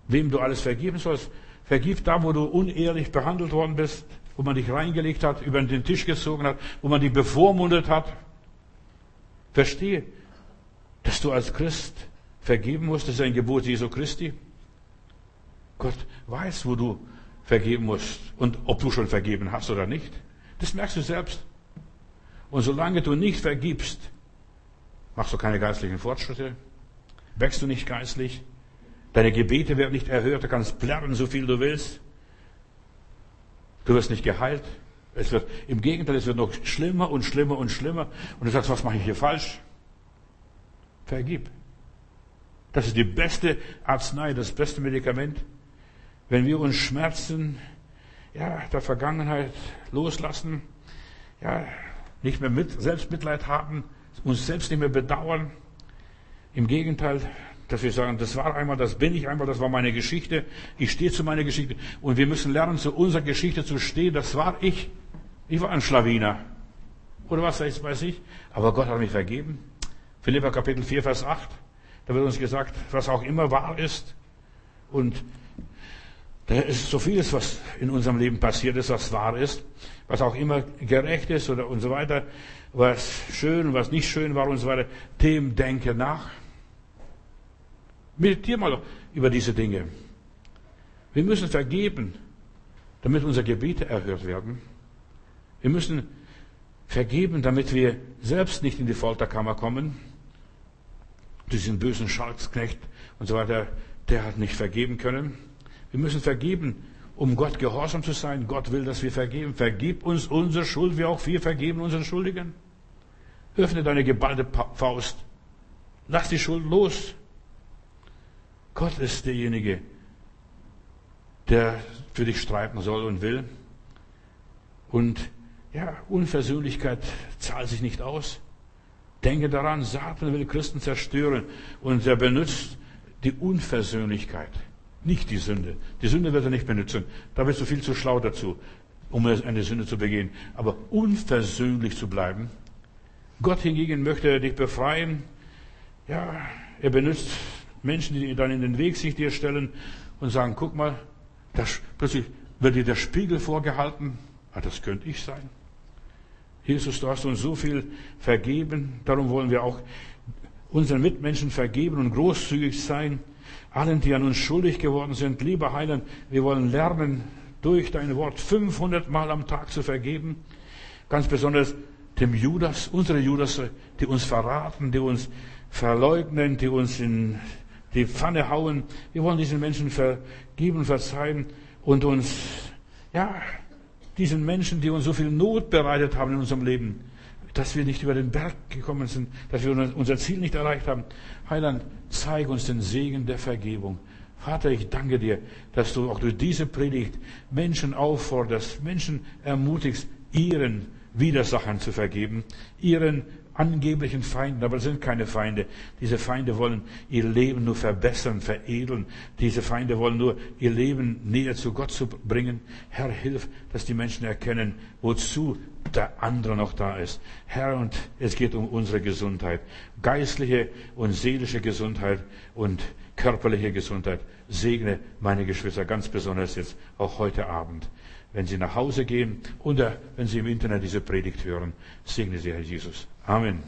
wem du alles vergeben sollst, vergib da, wo du unehrlich behandelt worden bist, wo man dich reingelegt hat, über den Tisch gezogen hat, wo man dich bevormundet hat. Verstehe, dass du als Christ vergeben musst. Das ist ein Gebot Jesu Christi. Gott weiß, wo du vergeben musst und ob du schon vergeben hast oder nicht. Das merkst du selbst. Und solange du nicht vergibst, machst du keine geistlichen Fortschritte, wächst du nicht geistlich, deine Gebete werden nicht erhört, du kannst plärren, so viel du willst. Du wirst nicht geheilt. Es wird, im Gegenteil, es wird noch schlimmer und schlimmer und schlimmer. Und du sagst, was mache ich hier falsch? Vergib. Das ist die beste Arznei, das beste Medikament. Wenn wir uns Schmerzen ja, der Vergangenheit loslassen, ja, nicht mehr mit, Selbstmitleid haben, uns selbst nicht mehr bedauern. Im Gegenteil, dass wir sagen, das war einmal, das bin ich einmal, das war meine Geschichte, ich stehe zu meiner Geschichte. Und wir müssen lernen, zu unserer Geschichte zu stehen, das war ich. Ich war ein Schlawiner. Oder was weiß ich. Aber Gott hat mich vergeben. Philippa Kapitel 4, Vers 8. Da wird uns gesagt, was auch immer wahr ist. Und da ist so vieles, was in unserem Leben passiert ist, was wahr ist, was auch immer gerecht ist oder und so weiter, was schön, was nicht schön war und so weiter. Dem denke nach. Meditiere mal über diese Dinge. Wir müssen vergeben, damit unsere Gebete erhört werden. Wir müssen vergeben, damit wir selbst nicht in die Folterkammer kommen. Diesen bösen Schalksknecht und so weiter, der hat nicht vergeben können. Wir müssen vergeben, um Gott gehorsam zu sein. Gott will, dass wir vergeben. Vergib uns unsere Schuld, wie auch wir vergeben unseren Schuldigen. Öffne deine geballte Faust. Lass die Schuld los. Gott ist derjenige, der für dich streiten soll und will. Und ja, Unversöhnlichkeit zahlt sich nicht aus. Denke daran, Satan will Christen zerstören und er benutzt die Unversöhnlichkeit. Nicht die Sünde. Die Sünde wird er nicht benutzen. Da bist du viel zu schlau dazu, um eine Sünde zu begehen. Aber unversöhnlich zu bleiben. Gott hingegen möchte dich befreien. Ja, er benutzt Menschen, die dann in den Weg sich dir stellen und sagen, guck mal, das, plötzlich wird dir der Spiegel vorgehalten. Ah, das könnte ich sein. Jesus, du hast uns so viel vergeben. Darum wollen wir auch unseren Mitmenschen vergeben und großzügig sein. Allen, die an uns schuldig geworden sind. Lieber Heiland, wir wollen lernen, durch dein Wort 500 Mal am Tag zu vergeben. Ganz besonders dem Judas, unsere Judas, die uns verraten, die uns verleugnen, die uns in die Pfanne hauen. Wir wollen diesen Menschen vergeben, verzeihen und uns, ja, diesen Menschen, die uns so viel Not bereitet haben in unserem Leben, dass wir nicht über den Berg gekommen sind, dass wir unser Ziel nicht erreicht haben. Heiland, zeig uns den Segen der Vergebung. Vater, ich danke dir, dass du auch durch diese Predigt Menschen aufforderst, Menschen ermutigst, ihren Widersachern zu vergeben, ihren angeblichen Feinden, aber es sind keine Feinde. Diese Feinde wollen ihr Leben nur verbessern, veredeln. Diese Feinde wollen nur ihr Leben näher zu Gott zu bringen. Herr, hilf, dass die Menschen erkennen, wozu der andere noch da ist. Herr, und es geht um unsere Gesundheit. Geistliche und seelische Gesundheit und körperliche Gesundheit. Segne meine Geschwister ganz besonders jetzt, auch heute Abend. Wenn sie nach Hause gehen oder wenn sie im Internet diese Predigt hören, segne sie, Herr Jesus. Amen.